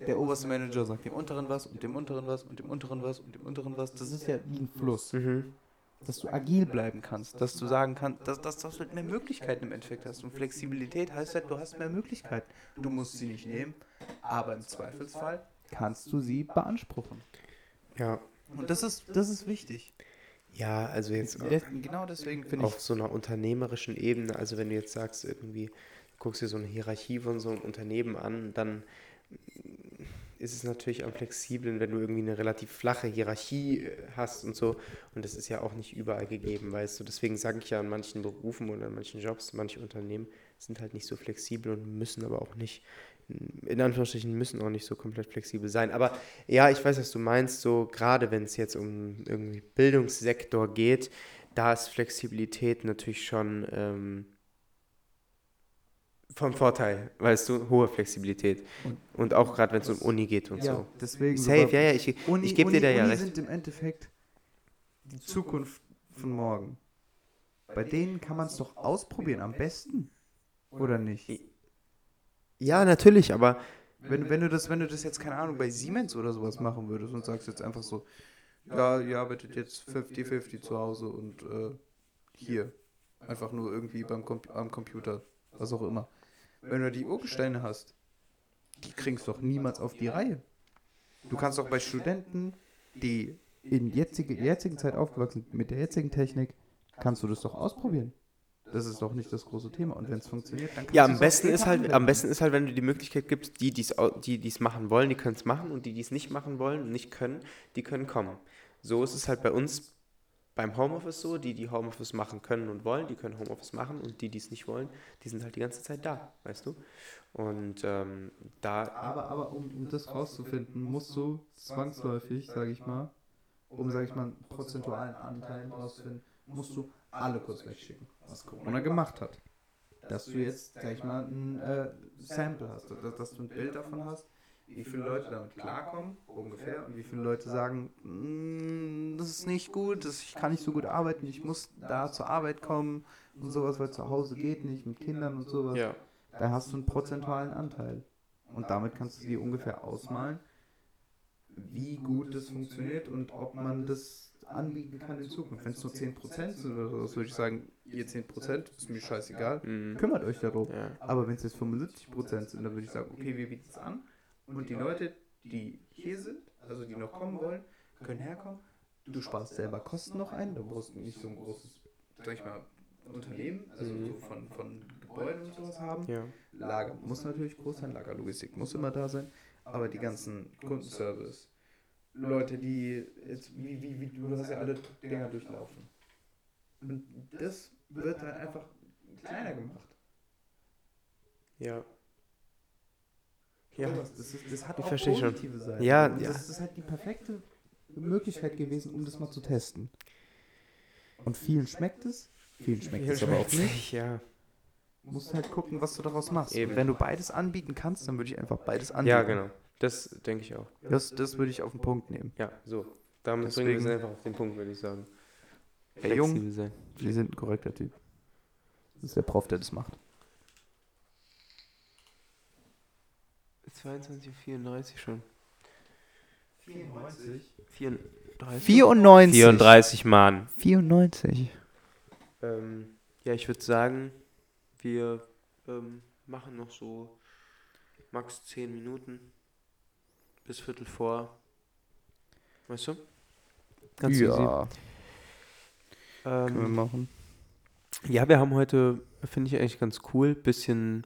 der oberste Manager sagt dem unteren was und dem unteren was und dem unteren was und dem unteren was. Das ist ja wie ein Fluss, Mhm. dass du agil bleiben kannst, dass du sagen kannst, dass, dass, dass du halt mehr Möglichkeiten im Endeffekt hast. Und Flexibilität heißt halt, du hast mehr Möglichkeiten. Du musst sie nicht nehmen, aber im Zweifelsfall. kannst du sie beanspruchen. Ja. Und das ist, das ist wichtig. ja, also jetzt Genau deswegen finde ich. auf so einer unternehmerischen Ebene, also wenn du jetzt sagst, irgendwie, du guckst dir so eine Hierarchie von so einem Unternehmen an, dann ist es natürlich am flexiblen, wenn du irgendwie eine relativ flache Hierarchie äh, hast und so. Und das ist ja auch nicht überall gegeben, weißt du. Deswegen sage ich ja, an manchen Berufen oder an manchen Jobs, manche Unternehmen sind halt nicht so flexibel und müssen aber auch nicht, in Anführungsstrichen, müssen auch nicht so komplett flexibel sein. Aber ja, ich weiß, was du meinst, so gerade wenn es jetzt um irgendwie Bildungssektor geht, da ist Flexibilität natürlich schon ähm, vom Vorteil, weißt du, hohe Flexibilität. Und auch gerade wenn es um Uni geht und so. deswegen. Safe, ja, ja, ich, Uni, ich gebe dir da ja Uni recht. sind im Endeffekt die Zukunft von morgen. Bei denen kann man es doch ausprobieren, am besten. Oder nicht? Ja, natürlich, aber Wenn, wenn, du das, wenn du das jetzt, keine Ahnung, bei Siemens oder sowas machen würdest und sagst jetzt einfach so, ja, ihr arbeitet jetzt 50-50 zu Hause und äh, hier. Einfach nur irgendwie beim Com am Computer, was auch immer. Wenn du die Urgesteine hast, die kriegst du doch niemals auf die Reihe. Du kannst auch bei Studenten, die In jetzige, jetzigen Zeit aufgewachsen, mit der jetzigen Technik, kannst du das doch ausprobieren. Das ist doch nicht das große Thema. Und wenn es funktioniert, dann kannst ja, du am es besten auch ist halt, am besten ist halt, wenn du die Möglichkeit gibst, die dies die dies machen wollen, die können es machen und die dies nicht machen wollen und nicht können, die können kommen. So ist es halt bei uns beim Homeoffice so, die die Homeoffice machen können und wollen, die können Homeoffice machen und die die es nicht wollen, die sind halt die ganze Zeit da, weißt du? Und ähm, da Aber, aber um, um das rauszufinden, musst du zwangsläufig, sage ich mal, um, sage ich mal, einen prozentualen Anteil rauszufinden, musst du alle kurz wegschicken, was Corona gemacht hat. Dass du jetzt, sag ich mal, ein äh, Sample hast, dass, dass du ein Bild davon hast, wie viele Leute damit klarkommen, ungefähr, und wie viele Leute sagen, "Mm, das ist nicht gut, das, ich kann nicht so gut arbeiten, ich muss da zur Arbeit kommen und sowas, weil zu Hause geht nicht, mit Kindern und sowas. Ja. Da hast du einen prozentualen Anteil. Und damit kannst du dir ungefähr ausmalen, wie gut das funktioniert und ob man das anbieten kann in Zukunft. Wenn es nur 10% sind oder sowas, würde ich sagen, ihr 10% ist mir scheißegal. Mhm. Kümmert euch darum. Ja. Aber wenn es jetzt 75% sind, dann würde ich sagen, okay, wir bieten es an. Und die Leute, die hier sind, also die noch kommen wollen, können herkommen. Du sparst selber Kosten noch ein, du brauchst nicht so ein großes, sag ich mal, Unternehmen, also Mhm. so von, von Gebäuden und sowas haben. Ja. Lager muss natürlich groß sein, Lagerlogistik muss immer da sein, aber die ganzen Kundenservice, Leute, die jetzt, wie, wie, wie, du hast ja alle Dinger durchlaufen. Und das wird halt einfach kleiner gemacht. Ja. Ja. Das, ist, das hat Ich auch positive Seiten. Ja, Und ja. Das ist halt die perfekte Möglichkeit gewesen, um das mal zu testen. Und vielen schmeckt es, vielen schmeckt es aber auch nicht. Ja. Musst halt gucken, was du daraus machst. Eben. Wenn du beides anbieten kannst, dann würde ich einfach beides anbieten. ja, genau. Das denke ich auch. Das, das würde ich auf den Punkt nehmen. Ja, so. Damit Deswegen- bringen wir es einfach auf den Punkt, würde ich sagen. Herr Jung, sein. Sie sind ein korrekter Typ. Das ist der Prof, der das macht. 22.34 schon. 94? 34? 94. 34 Mann. 94. Ähm, ja, ich würde sagen, wir ähm, machen noch so max 10 Minuten bis Viertel vor. Weißt du? Ganz ja, können wir Ähm, machen. ja, wir haben heute, finde ich eigentlich ganz cool, bisschen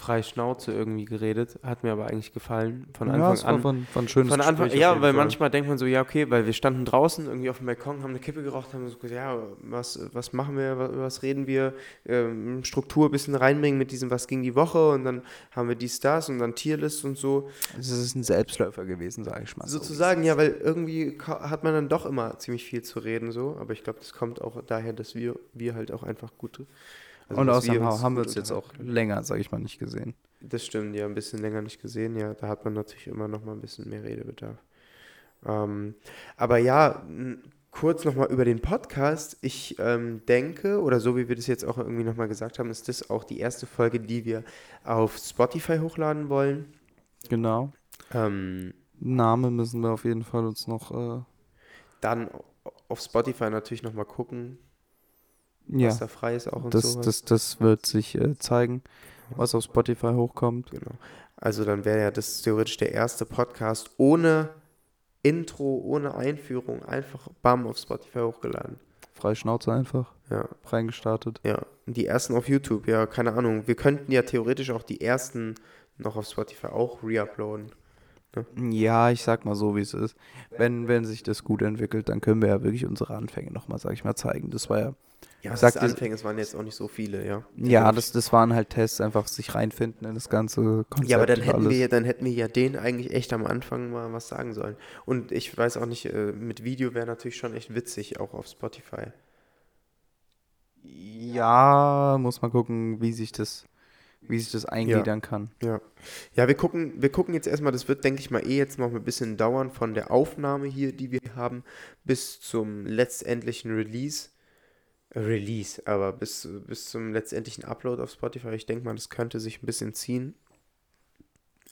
frei Schnauze irgendwie geredet. Hat mir aber eigentlich gefallen von ja, Anfang es war an. von, von schönes Von Anfang, Gespräch ja, weil manchmal denkt man so, ja, okay, weil wir standen draußen irgendwie auf dem Balkon, haben eine Kippe geraucht, haben so gesagt, ja, was, was machen wir, was, was reden wir, ähm, Struktur ein bisschen reinbringen mit diesem, was ging die Woche und dann haben wir dies, das und dann Tierlist und so. Es ist ein Selbstläufer gewesen, sage ich mal. so. Sozusagen, ja, weil irgendwie hat man dann doch immer ziemlich viel zu reden, so, aber ich glaube, das kommt auch daher, dass wir, wir halt auch einfach gute. Also, Und außerdem haben wir uns jetzt auch unterhalten können. länger, sage ich mal, nicht gesehen. Das stimmt, ja, ein bisschen länger nicht gesehen, ja. Da hat man natürlich immer noch mal ein bisschen mehr Redebedarf. Ähm, aber ja, kurz noch mal über den Podcast. Ich ähm, denke, oder so wie wir das jetzt auch irgendwie noch mal gesagt haben, ist das auch die erste Folge, die wir auf Spotify hochladen wollen. Genau. Ähm, Name müssen wir auf jeden Fall uns noch. Äh, dann auf Spotify natürlich noch mal gucken, ja, was da frei ist auch und das, sowas. das, das wird sich äh, zeigen, was auf Spotify hochkommt. Genau. Also dann wäre ja das theoretisch der erste Podcast ohne Intro, ohne Einführung, einfach bam auf Spotify hochgeladen. Freie Schnauze einfach Ja, reingestartet. ja. Und die ersten auf YouTube, ja, keine Ahnung. Wir könnten ja theoretisch auch die ersten noch auf Spotify auch reuploaden. Ja, ich sag mal so, wie es ist. Wenn, wenn sich das gut entwickelt, dann können wir ja wirklich unsere Anfänge nochmal, sag ich mal, zeigen. Das war ja. Ja, Sagt das Anfänge, es waren jetzt auch nicht so viele, ja. Ja, das, das waren halt Tests, einfach sich reinfinden in das ganze Konzept. Ja, aber dann hätten, alles. wir, dann hätten wir ja denen eigentlich echt am Anfang mal was sagen sollen. Und ich weiß auch nicht, äh, mit Video wäre natürlich schon echt witzig, auch auf Spotify. Ja, muss mal gucken, wie sich das, wie sich das eingliedern kann. Ja. Ja, wir gucken, wir gucken jetzt erstmal, das wird, denke ich mal, eh jetzt noch ein bisschen dauern von der Aufnahme hier, die wir haben, bis zum letztendlichen Release. Release, aber bis, bis zum letztendlichen Upload auf Spotify. Ich denke mal, das könnte sich ein bisschen ziehen.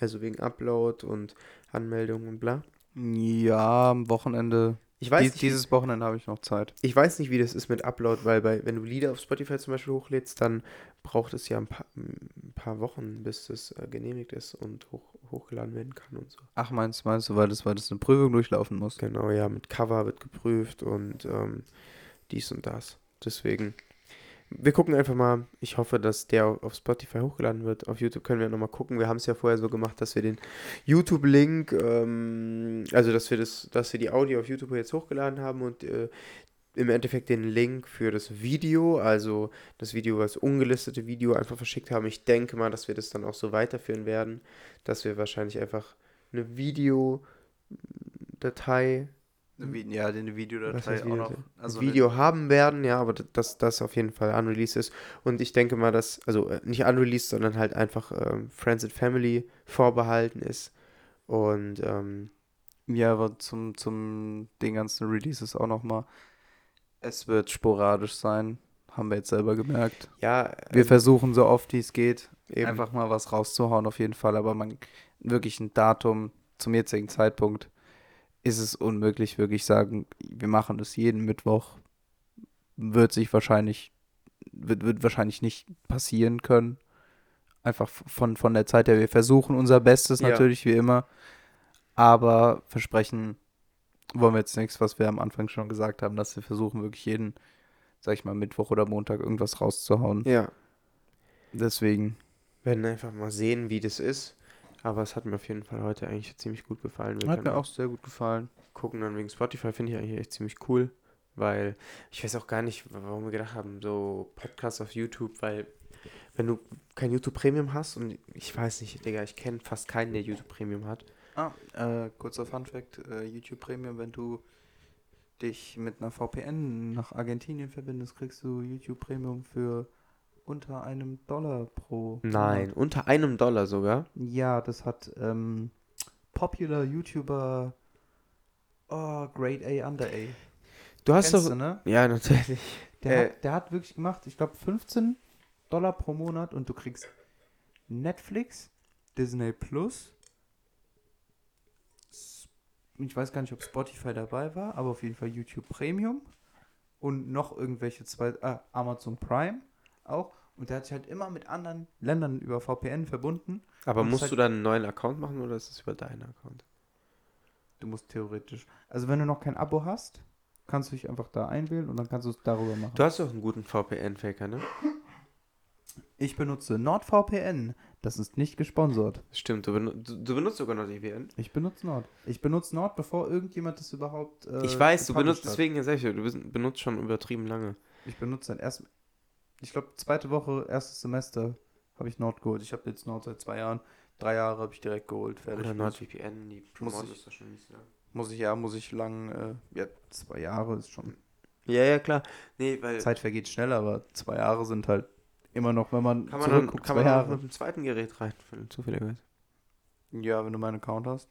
Also wegen Upload und Anmeldung und bla. Ja, am Wochenende. Ich weiß, Dies, nicht, dieses Wochenende habe ich noch Zeit. ich weiß nicht, wie das ist mit Upload, weil bei, wenn du Lieder auf Spotify zum Beispiel hochlädst, dann braucht es ja ein paar, ein paar Wochen, bis das äh, genehmigt ist und hoch, hochgeladen werden kann und so. Ach, meinst, meinst du, weil das, weil das eine Prüfung durchlaufen muss? Genau, ja, mit Cover wird geprüft und ähm, dies und das. Deswegen, wir gucken einfach mal. Ich hoffe, dass der auf Spotify hochgeladen wird. Auf YouTube können wir nochmal gucken. Wir haben es ja vorher so gemacht, dass wir den YouTube-Link, ähm, also dass wir das, dass wir die Audio auf YouTube jetzt hochgeladen haben und äh, im Endeffekt den Link für das Video, also das Video, das ungelistete Video, einfach verschickt haben. Ich denke mal, dass wir das dann auch so weiterführen werden, dass wir wahrscheinlich einfach eine Videodatei Ja, den was Videodatei heißt auch Video, noch. Also Video haben werden, ja, aber dass das auf jeden Fall unreleased ist. Und ich denke mal, dass, also äh, nicht unreleased, sondern halt einfach ähm, Friends and Family vorbehalten ist. Und ähm, Ja, aber zum, zum den ganzen Releases auch nochmal. Es wird sporadisch sein. Haben wir jetzt selber gemerkt. ja, Wir ähm, versuchen so oft wie es geht, eben, einfach mal was rauszuhauen auf jeden Fall. Aber man wirklich ein Datum zum jetzigen Zeitpunkt ist es unmöglich, wirklich sagen, wir machen das jeden Mittwoch. Wird sich wahrscheinlich, wird, wird wahrscheinlich nicht passieren können. Einfach von, von der Zeit her. Wir versuchen unser Bestes Ja. natürlich wie immer. Aber versprechen wollen wir jetzt nichts, was wir am Anfang schon gesagt haben, dass wir versuchen wirklich jeden, sag ich mal, Mittwoch oder Montag irgendwas rauszuhauen. ja, Deswegen. werden einfach mal sehen, wie das ist. Aber es hat mir auf jeden Fall heute eigentlich ziemlich gut gefallen. Wir Hat mir auch sehr gut gefallen. gucken dann wegen Spotify, finde ich eigentlich echt ziemlich cool, weil ich weiß auch gar nicht, warum wir gedacht haben, so Podcasts auf YouTube, weil wenn du kein YouTube Premium hast und ich weiß nicht, Digga, ich kenne fast keinen, der YouTube Premium hat. Ah, äh, kurzer Fun Fact: äh, YouTube Premium, wenn du dich mit einer VPN nach Argentinien verbindest, kriegst du YouTube Premium für unter einem Dollar pro. Nein, unter einem Dollar sogar. Ja, das hat ähm, Popular YouTuber oh, Grade A Under A. Du hast Kennst doch. du, ne? Ja, natürlich. Der, Äh, hat, der hat wirklich gemacht, ich glaube 15 Dollar pro Monat und du kriegst Netflix, Disney Plus. Ich weiß gar nicht, ob Spotify dabei war, aber auf jeden Fall YouTube Premium und noch irgendwelche zwei, ah, Amazon Prime auch. Und der hat sich halt immer mit anderen Ländern über VPN verbunden. Aber musst es du dann einen neuen Account machen oder ist es über deinen Account? Du musst theoretisch. Also wenn du noch kein Abo hast, kannst du dich einfach da einwählen und dann kannst du es darüber machen. Du hast doch einen guten VPN-Faker, ne? Ich benutze NordVPN. Das ist nicht gesponsert. Stimmt, du, benu du, du benutzt sogar noch die VPN. Ich benutze Nord. Ich benutze Nord, bevor irgendjemand das überhaupt. Äh, ich weiß, du benutzt, hat. deswegen ich dir, du benutzt schon übertrieben lange. Ich benutze dann erst. Ich glaube, zweite Woche, erstes Semester habe ich Nord geholt. Ich habe jetzt Nord seit zwei Jahren. Drei Jahre habe ich direkt geholt. Fertig. Oder NordVPN, die muss ich- das doch schon nicht so. muss ich ja, muss ich lang. Äh, ja, zwei Jahre ist schon. Ja, ja, klar. Nee, weil Zeit vergeht schnell, aber zwei Jahre sind halt immer noch, wenn man kann man dann, kann zwei man Jahre. mit dem zweiten Gerät rein, wenn zufälligerweise. Ja, wenn du meinen Account hast.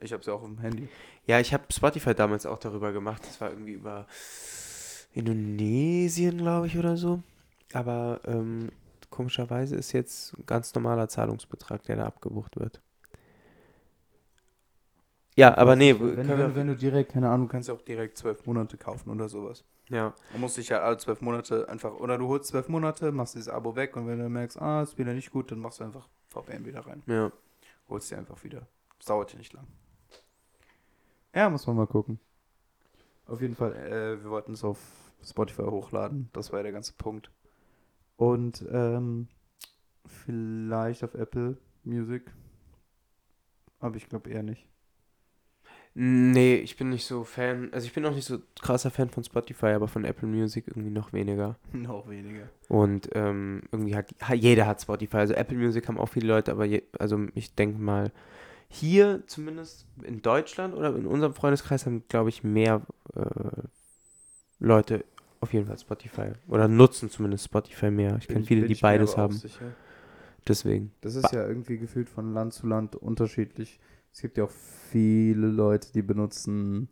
Ich habe es ja auch auf dem Handy. Ja, ich habe Spotify damals auch darüber gemacht. Das war irgendwie über Indonesien, glaube ich, oder so. Aber ähm, komischerweise ist jetzt ein ganz normaler Zahlungsbetrag, der da abgebucht wird. Ja, aber nee, wenn, wenn, wenn du direkt, keine Ahnung, du kannst ja auch direkt zwölf Monate kaufen oder sowas. ja, Man muss sich ja alle zwölf Monate einfach, oder du holst zwölf Monate, machst dieses Abo weg und wenn du merkst, ah, ist wieder nicht gut, dann machst du einfach VPN wieder rein. ja. Holst dir einfach wieder. Das dauert ja nicht lang. Ja, muss man mal gucken. Auf jeden Fall, äh, wir wollten es auf Spotify hochladen. Das war ja der ganze Punkt. Und ähm, vielleicht auf Apple Music. Aber ich glaube eher nicht. Nee, ich bin nicht so Fan, also ich bin auch nicht so krasser Fan von Spotify, aber von Apple Music irgendwie noch weniger. [LAUGHS] Noch weniger. Und ähm, irgendwie hat ha- jeder hat Spotify. Also Apple Music haben auch viele Leute, aber je, also ich denke mal, hier zumindest in Deutschland oder in unserem Freundeskreis haben, glaube ich, mehr äh, Leute auf jeden Fall Spotify. Oder nutzen zumindest Spotify mehr. Ich kenne viele, die beides haben. Deswegen. Das ist ja irgendwie gefühlt von Land zu Land unterschiedlich. Es gibt ja auch viele Leute, die benutzen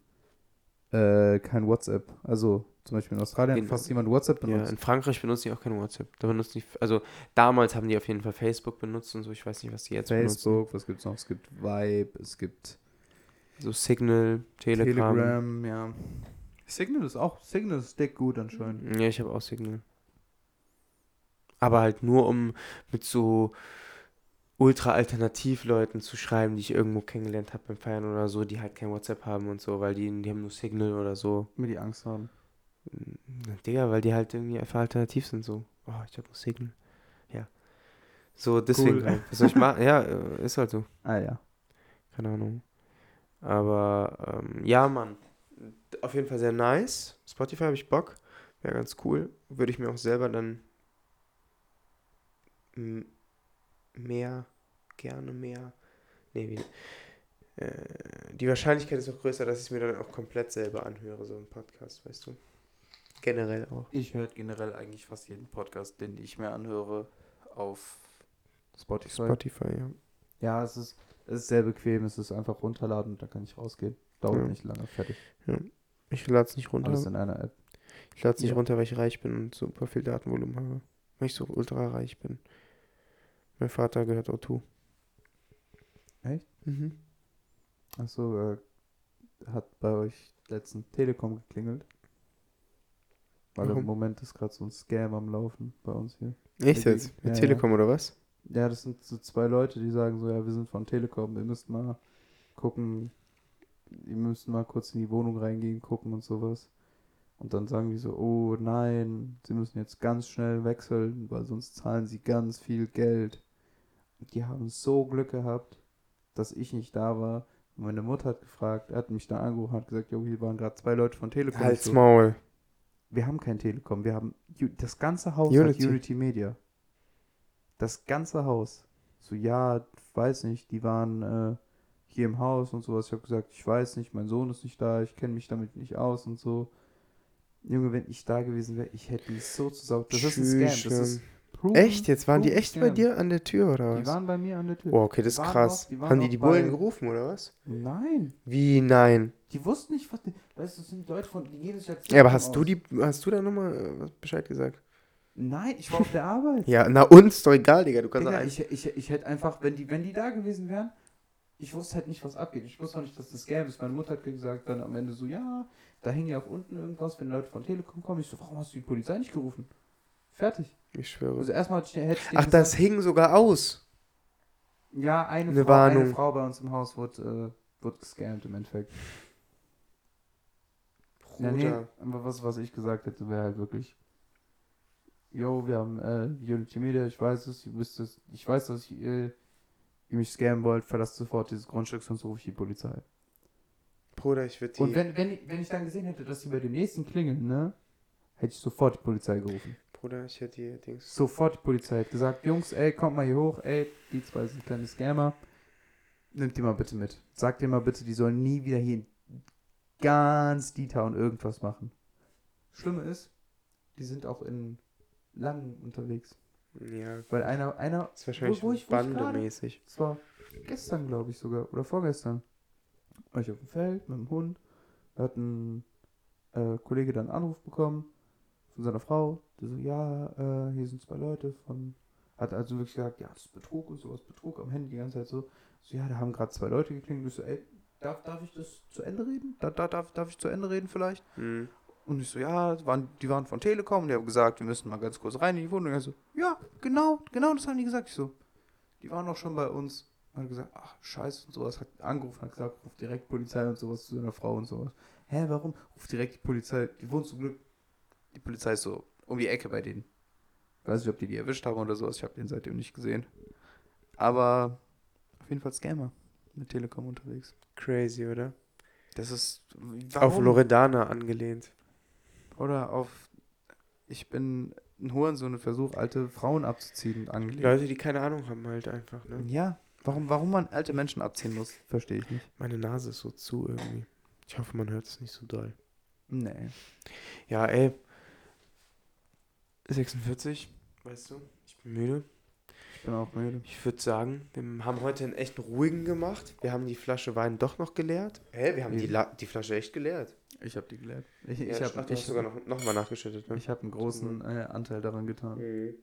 äh, kein WhatsApp. Also zum Beispiel in Australien In- hat fast jemand WhatsApp Ja, benutzt. in Frankreich benutzen die auch kein WhatsApp. Da benutzen die, also damals haben die auf jeden Fall Facebook benutzt und so. Ich weiß nicht, was die jetzt benutzen. Facebook, was gibt's noch? Es gibt Vibe, es gibt So Signal, Telegram. Telegram, ja. Signal ist auch, Signal ist dick gut anscheinend. Ja, ich habe auch Signal. Aber halt nur, um mit so ultra-alternativ-Leuten zu schreiben, die ich irgendwo kennengelernt habe beim Feiern oder so, die halt kein WhatsApp haben und so, weil die, die haben nur Signal oder so. Mir die Angst haben. Na, Digga, weil die halt irgendwie einfach alternativ sind, so. Oh, ich habe nur Signal. Ja. So, deswegen Cool. halt. Was soll ich machen? Ja, [LAUGHS] äh, ist halt so. Ah ja. Keine Ahnung. Aber, ähm, ja, Mann. Auf jeden Fall sehr nice. Spotify habe ich Bock. Wäre ganz cool. Würde ich mir auch selber dann mehr, gerne mehr. Nee, wie, äh, die Wahrscheinlichkeit ist auch größer, dass ich es mir dann auch komplett selber anhöre, so ein Podcast, weißt du. Generell auch. Ich höre generell eigentlich fast jeden Podcast, den ich mir anhöre, auf Spotify. Spotify, ja. Ja, es ist, es ist sehr bequem. Es ist einfach runterladen und dann kann ich rausgehen. Dauert Ja. nicht lange, fertig. Ich lade es nicht runter. Alles in einer App. Ich lade es nicht Ja. runter, weil ich reich bin und super viel Datenvolumen habe. Weil ich so ultra reich bin. Mein Vater gehört O2. Echt? Mhm. Achso, äh, hat bei euch letzten Telekom geklingelt? Weil Warum? im Moment ist gerade so ein Scam am Laufen bei uns hier. Echt Ja, jetzt? Mit ja. Telekom oder was? Ja, das sind so zwei Leute, die sagen so, ja, wir sind von Telekom, ihr müsst mal gucken, ihr müsst mal kurz in die Wohnung reingehen, gucken und sowas. Und dann sagen die so, oh nein, sie müssen jetzt ganz schnell wechseln, weil sonst zahlen sie ganz viel Geld. Und die haben so Glück gehabt, dass ich nicht da war. Und meine Mutter hat gefragt, er hat mich dann angerufen, hat gesagt, jo, hier waren gerade zwei Leute von Telekom. Halt's so, Maul. wir haben kein Telekom, wir haben das ganze Haus Unity. hat Unity Media. Das ganze Haus. So, ja, weiß nicht, die waren äh, hier im Haus und sowas. Ich habe gesagt, ich weiß nicht, mein Sohn ist nicht da, ich kenne mich damit nicht aus und so. Junge, wenn ich da gewesen wäre, ich hätte die so zusammen. Das ist ein Scam. Das Tschüss, ist proven- Echt? Jetzt waren die echt bei Scam. dir an der Tür oder Die was? waren bei mir an der Tür. Oh, okay, das Die ist krass. auch- die Haben die die Bullen bei- gerufen oder was? Nein, Wie nein? die wussten nicht, was die, weißt du, das sind Leute von, die gehen sich als Ja, aber hast du aus. die, hast du da nochmal äh, was Bescheid gesagt? Nein, ich war auf der Arbeit. [LAUGHS] Ja, na uns doch egal, Digga. Du kannst Digga, ich, ich, ich hätte einfach, wenn die, wenn die da gewesen wären, ich wusste halt nicht, was abgeht. Ich wusste auch nicht, dass das Scam ist. Meine Mutter hat gesagt dann am Ende so, ja, da hängen ja auch unten irgendwas, wenn Leute von Telekom kommen. Ich so, warum hast du die Polizei nicht gerufen? Fertig. Ich schwöre. Also erstmal hätte ich hätte ich Ach, das hing sogar aus. Ja, eine, eine Frau, Warnung. eine Frau bei uns im Haus wurde, äh, wurde gescammt im Endeffekt. Ja, nee, Bruder. aber was, was ich gesagt hätte, wäre halt wirklich, yo, wir haben äh, Unity Media, ich weiß es, ihr wisst es, ich weiß, dass ich, äh, ihr mich scammen wollt, verlasst sofort dieses Grundstück, sonst rufe ich die Polizei. Bruder, ich würde die. Und wenn, wenn, ich, wenn ich dann gesehen hätte, dass sie bei dem nächsten klingeln, ne, hätte ich sofort die Polizei gerufen. Bruder, ich hätte die Dings. Sofort die Polizei hätte gesagt, Jungs, ey, kommt mal hier hoch, ey, die zwei sind kleine Scammer. Nimmt die mal bitte mit. Sagt dir mal bitte, die sollen nie wieder hier in ganz D-Town irgendwas machen. Schlimme ist, die sind auch in Langen unterwegs. Ja, Weil einer, einer, ist wahrscheinlich Wo- wo ich- wo ich bandemäßig. das war gestern, glaube ich sogar, oder vorgestern, war ich auf dem Feld mit dem Hund. Da hat ein äh, Kollege dann einen Anruf bekommen von seiner Frau. Die so, ja, äh, hier sind zwei Leute von. Hat also wirklich gesagt, ja, das ist Betrug und sowas, Betrug am Handy die ganze Zeit so. So, ja, da haben gerade zwei Leute geklingelt. Ich so, ey, darf, darf ich das zu Ende reden? Da, da, darf, darf ich zu Ende reden vielleicht? Hm. Und ich so, ja, waren, die waren von Telekom und die haben gesagt, wir müssen mal ganz kurz rein in die Wohnung. Und er so, ja, genau, genau, das haben die gesagt. Ich so, die waren auch schon bei uns. Und hat gesagt, ach, scheiße und sowas. Hat angerufen, hat gesagt, ruf direkt Polizei und sowas zu seiner Frau und sowas. Hä, warum? Ruf direkt die Polizei. Die wohnt zum Glück. Die Polizei ist so um die Ecke bei denen. Weiß nicht, ob die die erwischt haben oder sowas. Ich habe den seitdem nicht gesehen. Aber auf jeden Fall Scammer mit Telekom unterwegs. Crazy, oder? Das ist. Auf Loredana angelehnt. Oder auf. Ich bin ein Hurensohn und versuche, alte Frauen abzuziehen, angelegt. Leute, die keine Ahnung haben, halt einfach, ne? Ja, warum, warum man alte Menschen abziehen muss, verstehe ich nicht. Meine Nase ist so zu irgendwie. Ich hoffe, man hört es nicht so doll. Nee. Ja, ey. 46, weißt du, ich bin müde. Ich bin auch müde. Ich würde sagen, wir haben heute einen echt ruhigen gemacht. Wir haben die Flasche Wein doch noch geleert. Hä, wir haben die. La die Flasche echt geleert. Ich habe die gelernt. Ich, Ja, ich habe hast sogar noch, noch mal nachgeschüttet, ne? ich hab einen großen äh, Anteil daran getan. Mhm.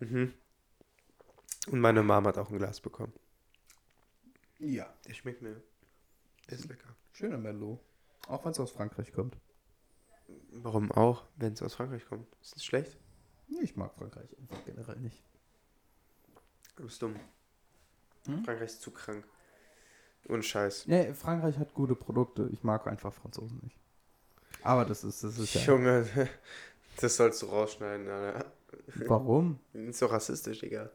Mhm. Und meine Mama hat auch ein Glas bekommen. Ja. Der schmeckt mir. Der ist lecker. Schöner Merlot. Auch wenn es aus Frankreich kommt. Warum auch, wenn es aus Frankreich kommt? Ist das schlecht? Ich mag Frankreich einfach generell nicht. Du bist dumm. Hm? Frankreich ist zu krank. Und Scheiß. Nee, Frankreich hat gute Produkte. Ich mag einfach Franzosen nicht. Aber das ist, das ist ja. Junge, [LAUGHS] das sollst du rausschneiden, Alter. Warum? Ist doch rassistisch, Digga.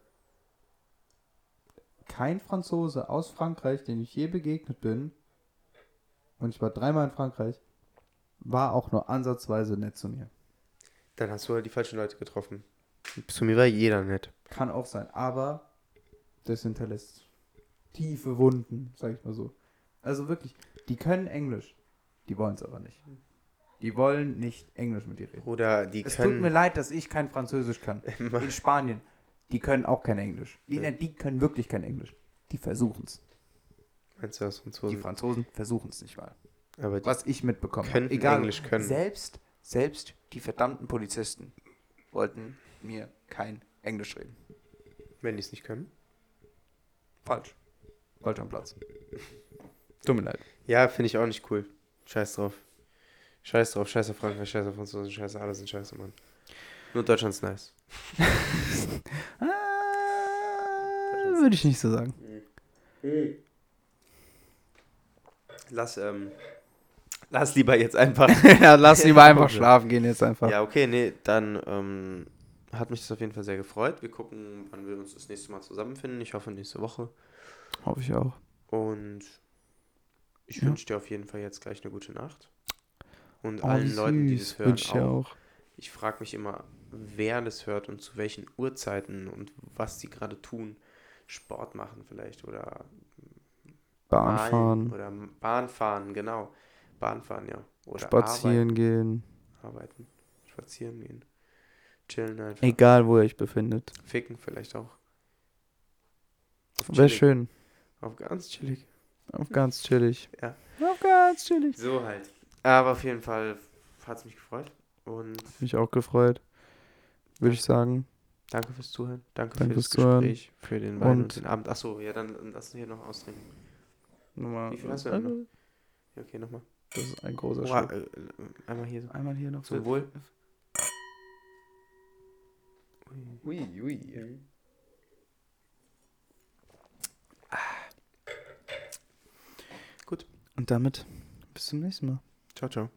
Kein Franzose aus Frankreich, den ich je begegnet bin, und ich war dreimal in Frankreich, war auch nur ansatzweise nett zu mir. Dann hast du halt die falschen Leute getroffen. Zu mir war jeder nett. Kann auch sein, aber das hinterlässt tiefe Wunden, sag ich mal so. Also wirklich, die können Englisch. Die wollen es aber nicht. Die wollen nicht Englisch mit dir reden. Oder die Es tut mir können. leid, dass ich kein Französisch kann. In Spanien, die können auch kein Englisch. Die, Ja. die können wirklich kein Englisch. Die versuchen es. Meinst du das Die Franzosen? Franzosen versuchen es nicht mal. Aber Was ich mitbekommen habe. könnten Englisch können. Selbst, selbst die verdammten Polizisten wollten mir kein Englisch reden. wenn die es nicht können. Falsch. Falsch am Platz. Tut mir leid. Ja, finde ich auch nicht cool. Scheiß drauf. Scheiß drauf, scheiß auf Frankreich, scheiß auf Franzosen, scheiß auf alle sind scheiße, Mann. Nur Deutschland ist nice. [LAUGHS] Ah, würde ich nicht so sagen. Lass, ähm, lass lieber jetzt einfach. [LAUGHS] ja, lass lieber [LAUGHS] einfach schlafen gehen jetzt einfach. ja, okay, nee, dann ähm, hat mich das auf jeden Fall sehr gefreut. Wir gucken, wann wir uns das nächste Mal zusammenfinden. Ich hoffe nächste Woche. Hoffe ich auch. Und ich Ja. wünsche dir auf jeden Fall jetzt gleich eine gute Nacht. Und Oh, allen wie Leuten, die süß. das hören, ich auch. auch. Ich frage mich immer, wer das hört und zu welchen Uhrzeiten und was die gerade tun. Sport machen vielleicht oder Bahn malen fahren, oder Bahn fahren, genau. Bahn fahren, ja. Oder spazieren gehen. Arbeiten, arbeiten, spazieren gehen, chillen einfach. Egal, wo ihr euch befindet. Ficken vielleicht auch. Wäre schön. Auf ganz chillig. Auf ganz chillig. Ja. Auf ganz chillig. So halt. Aber auf jeden Fall hat es mich gefreut. Und Mich auch gefreut. Würde ich sagen. danke fürs Zuhören. Danke, Danke für das fürs Zuhören. Gespräch, für den Wein und, Und- den Abend. Achso, ja, dann lass uns hier noch austrinken. Nochmal. Wie viel hast du denn noch? Ja, okay, nochmal. Das ist ein großer Oha, Schluck. äh, äh, einmal hier so. Einmal hier noch Zum Wohl. Ui, ui. Und damit bis zum nächsten Mal. Ciao, ciao.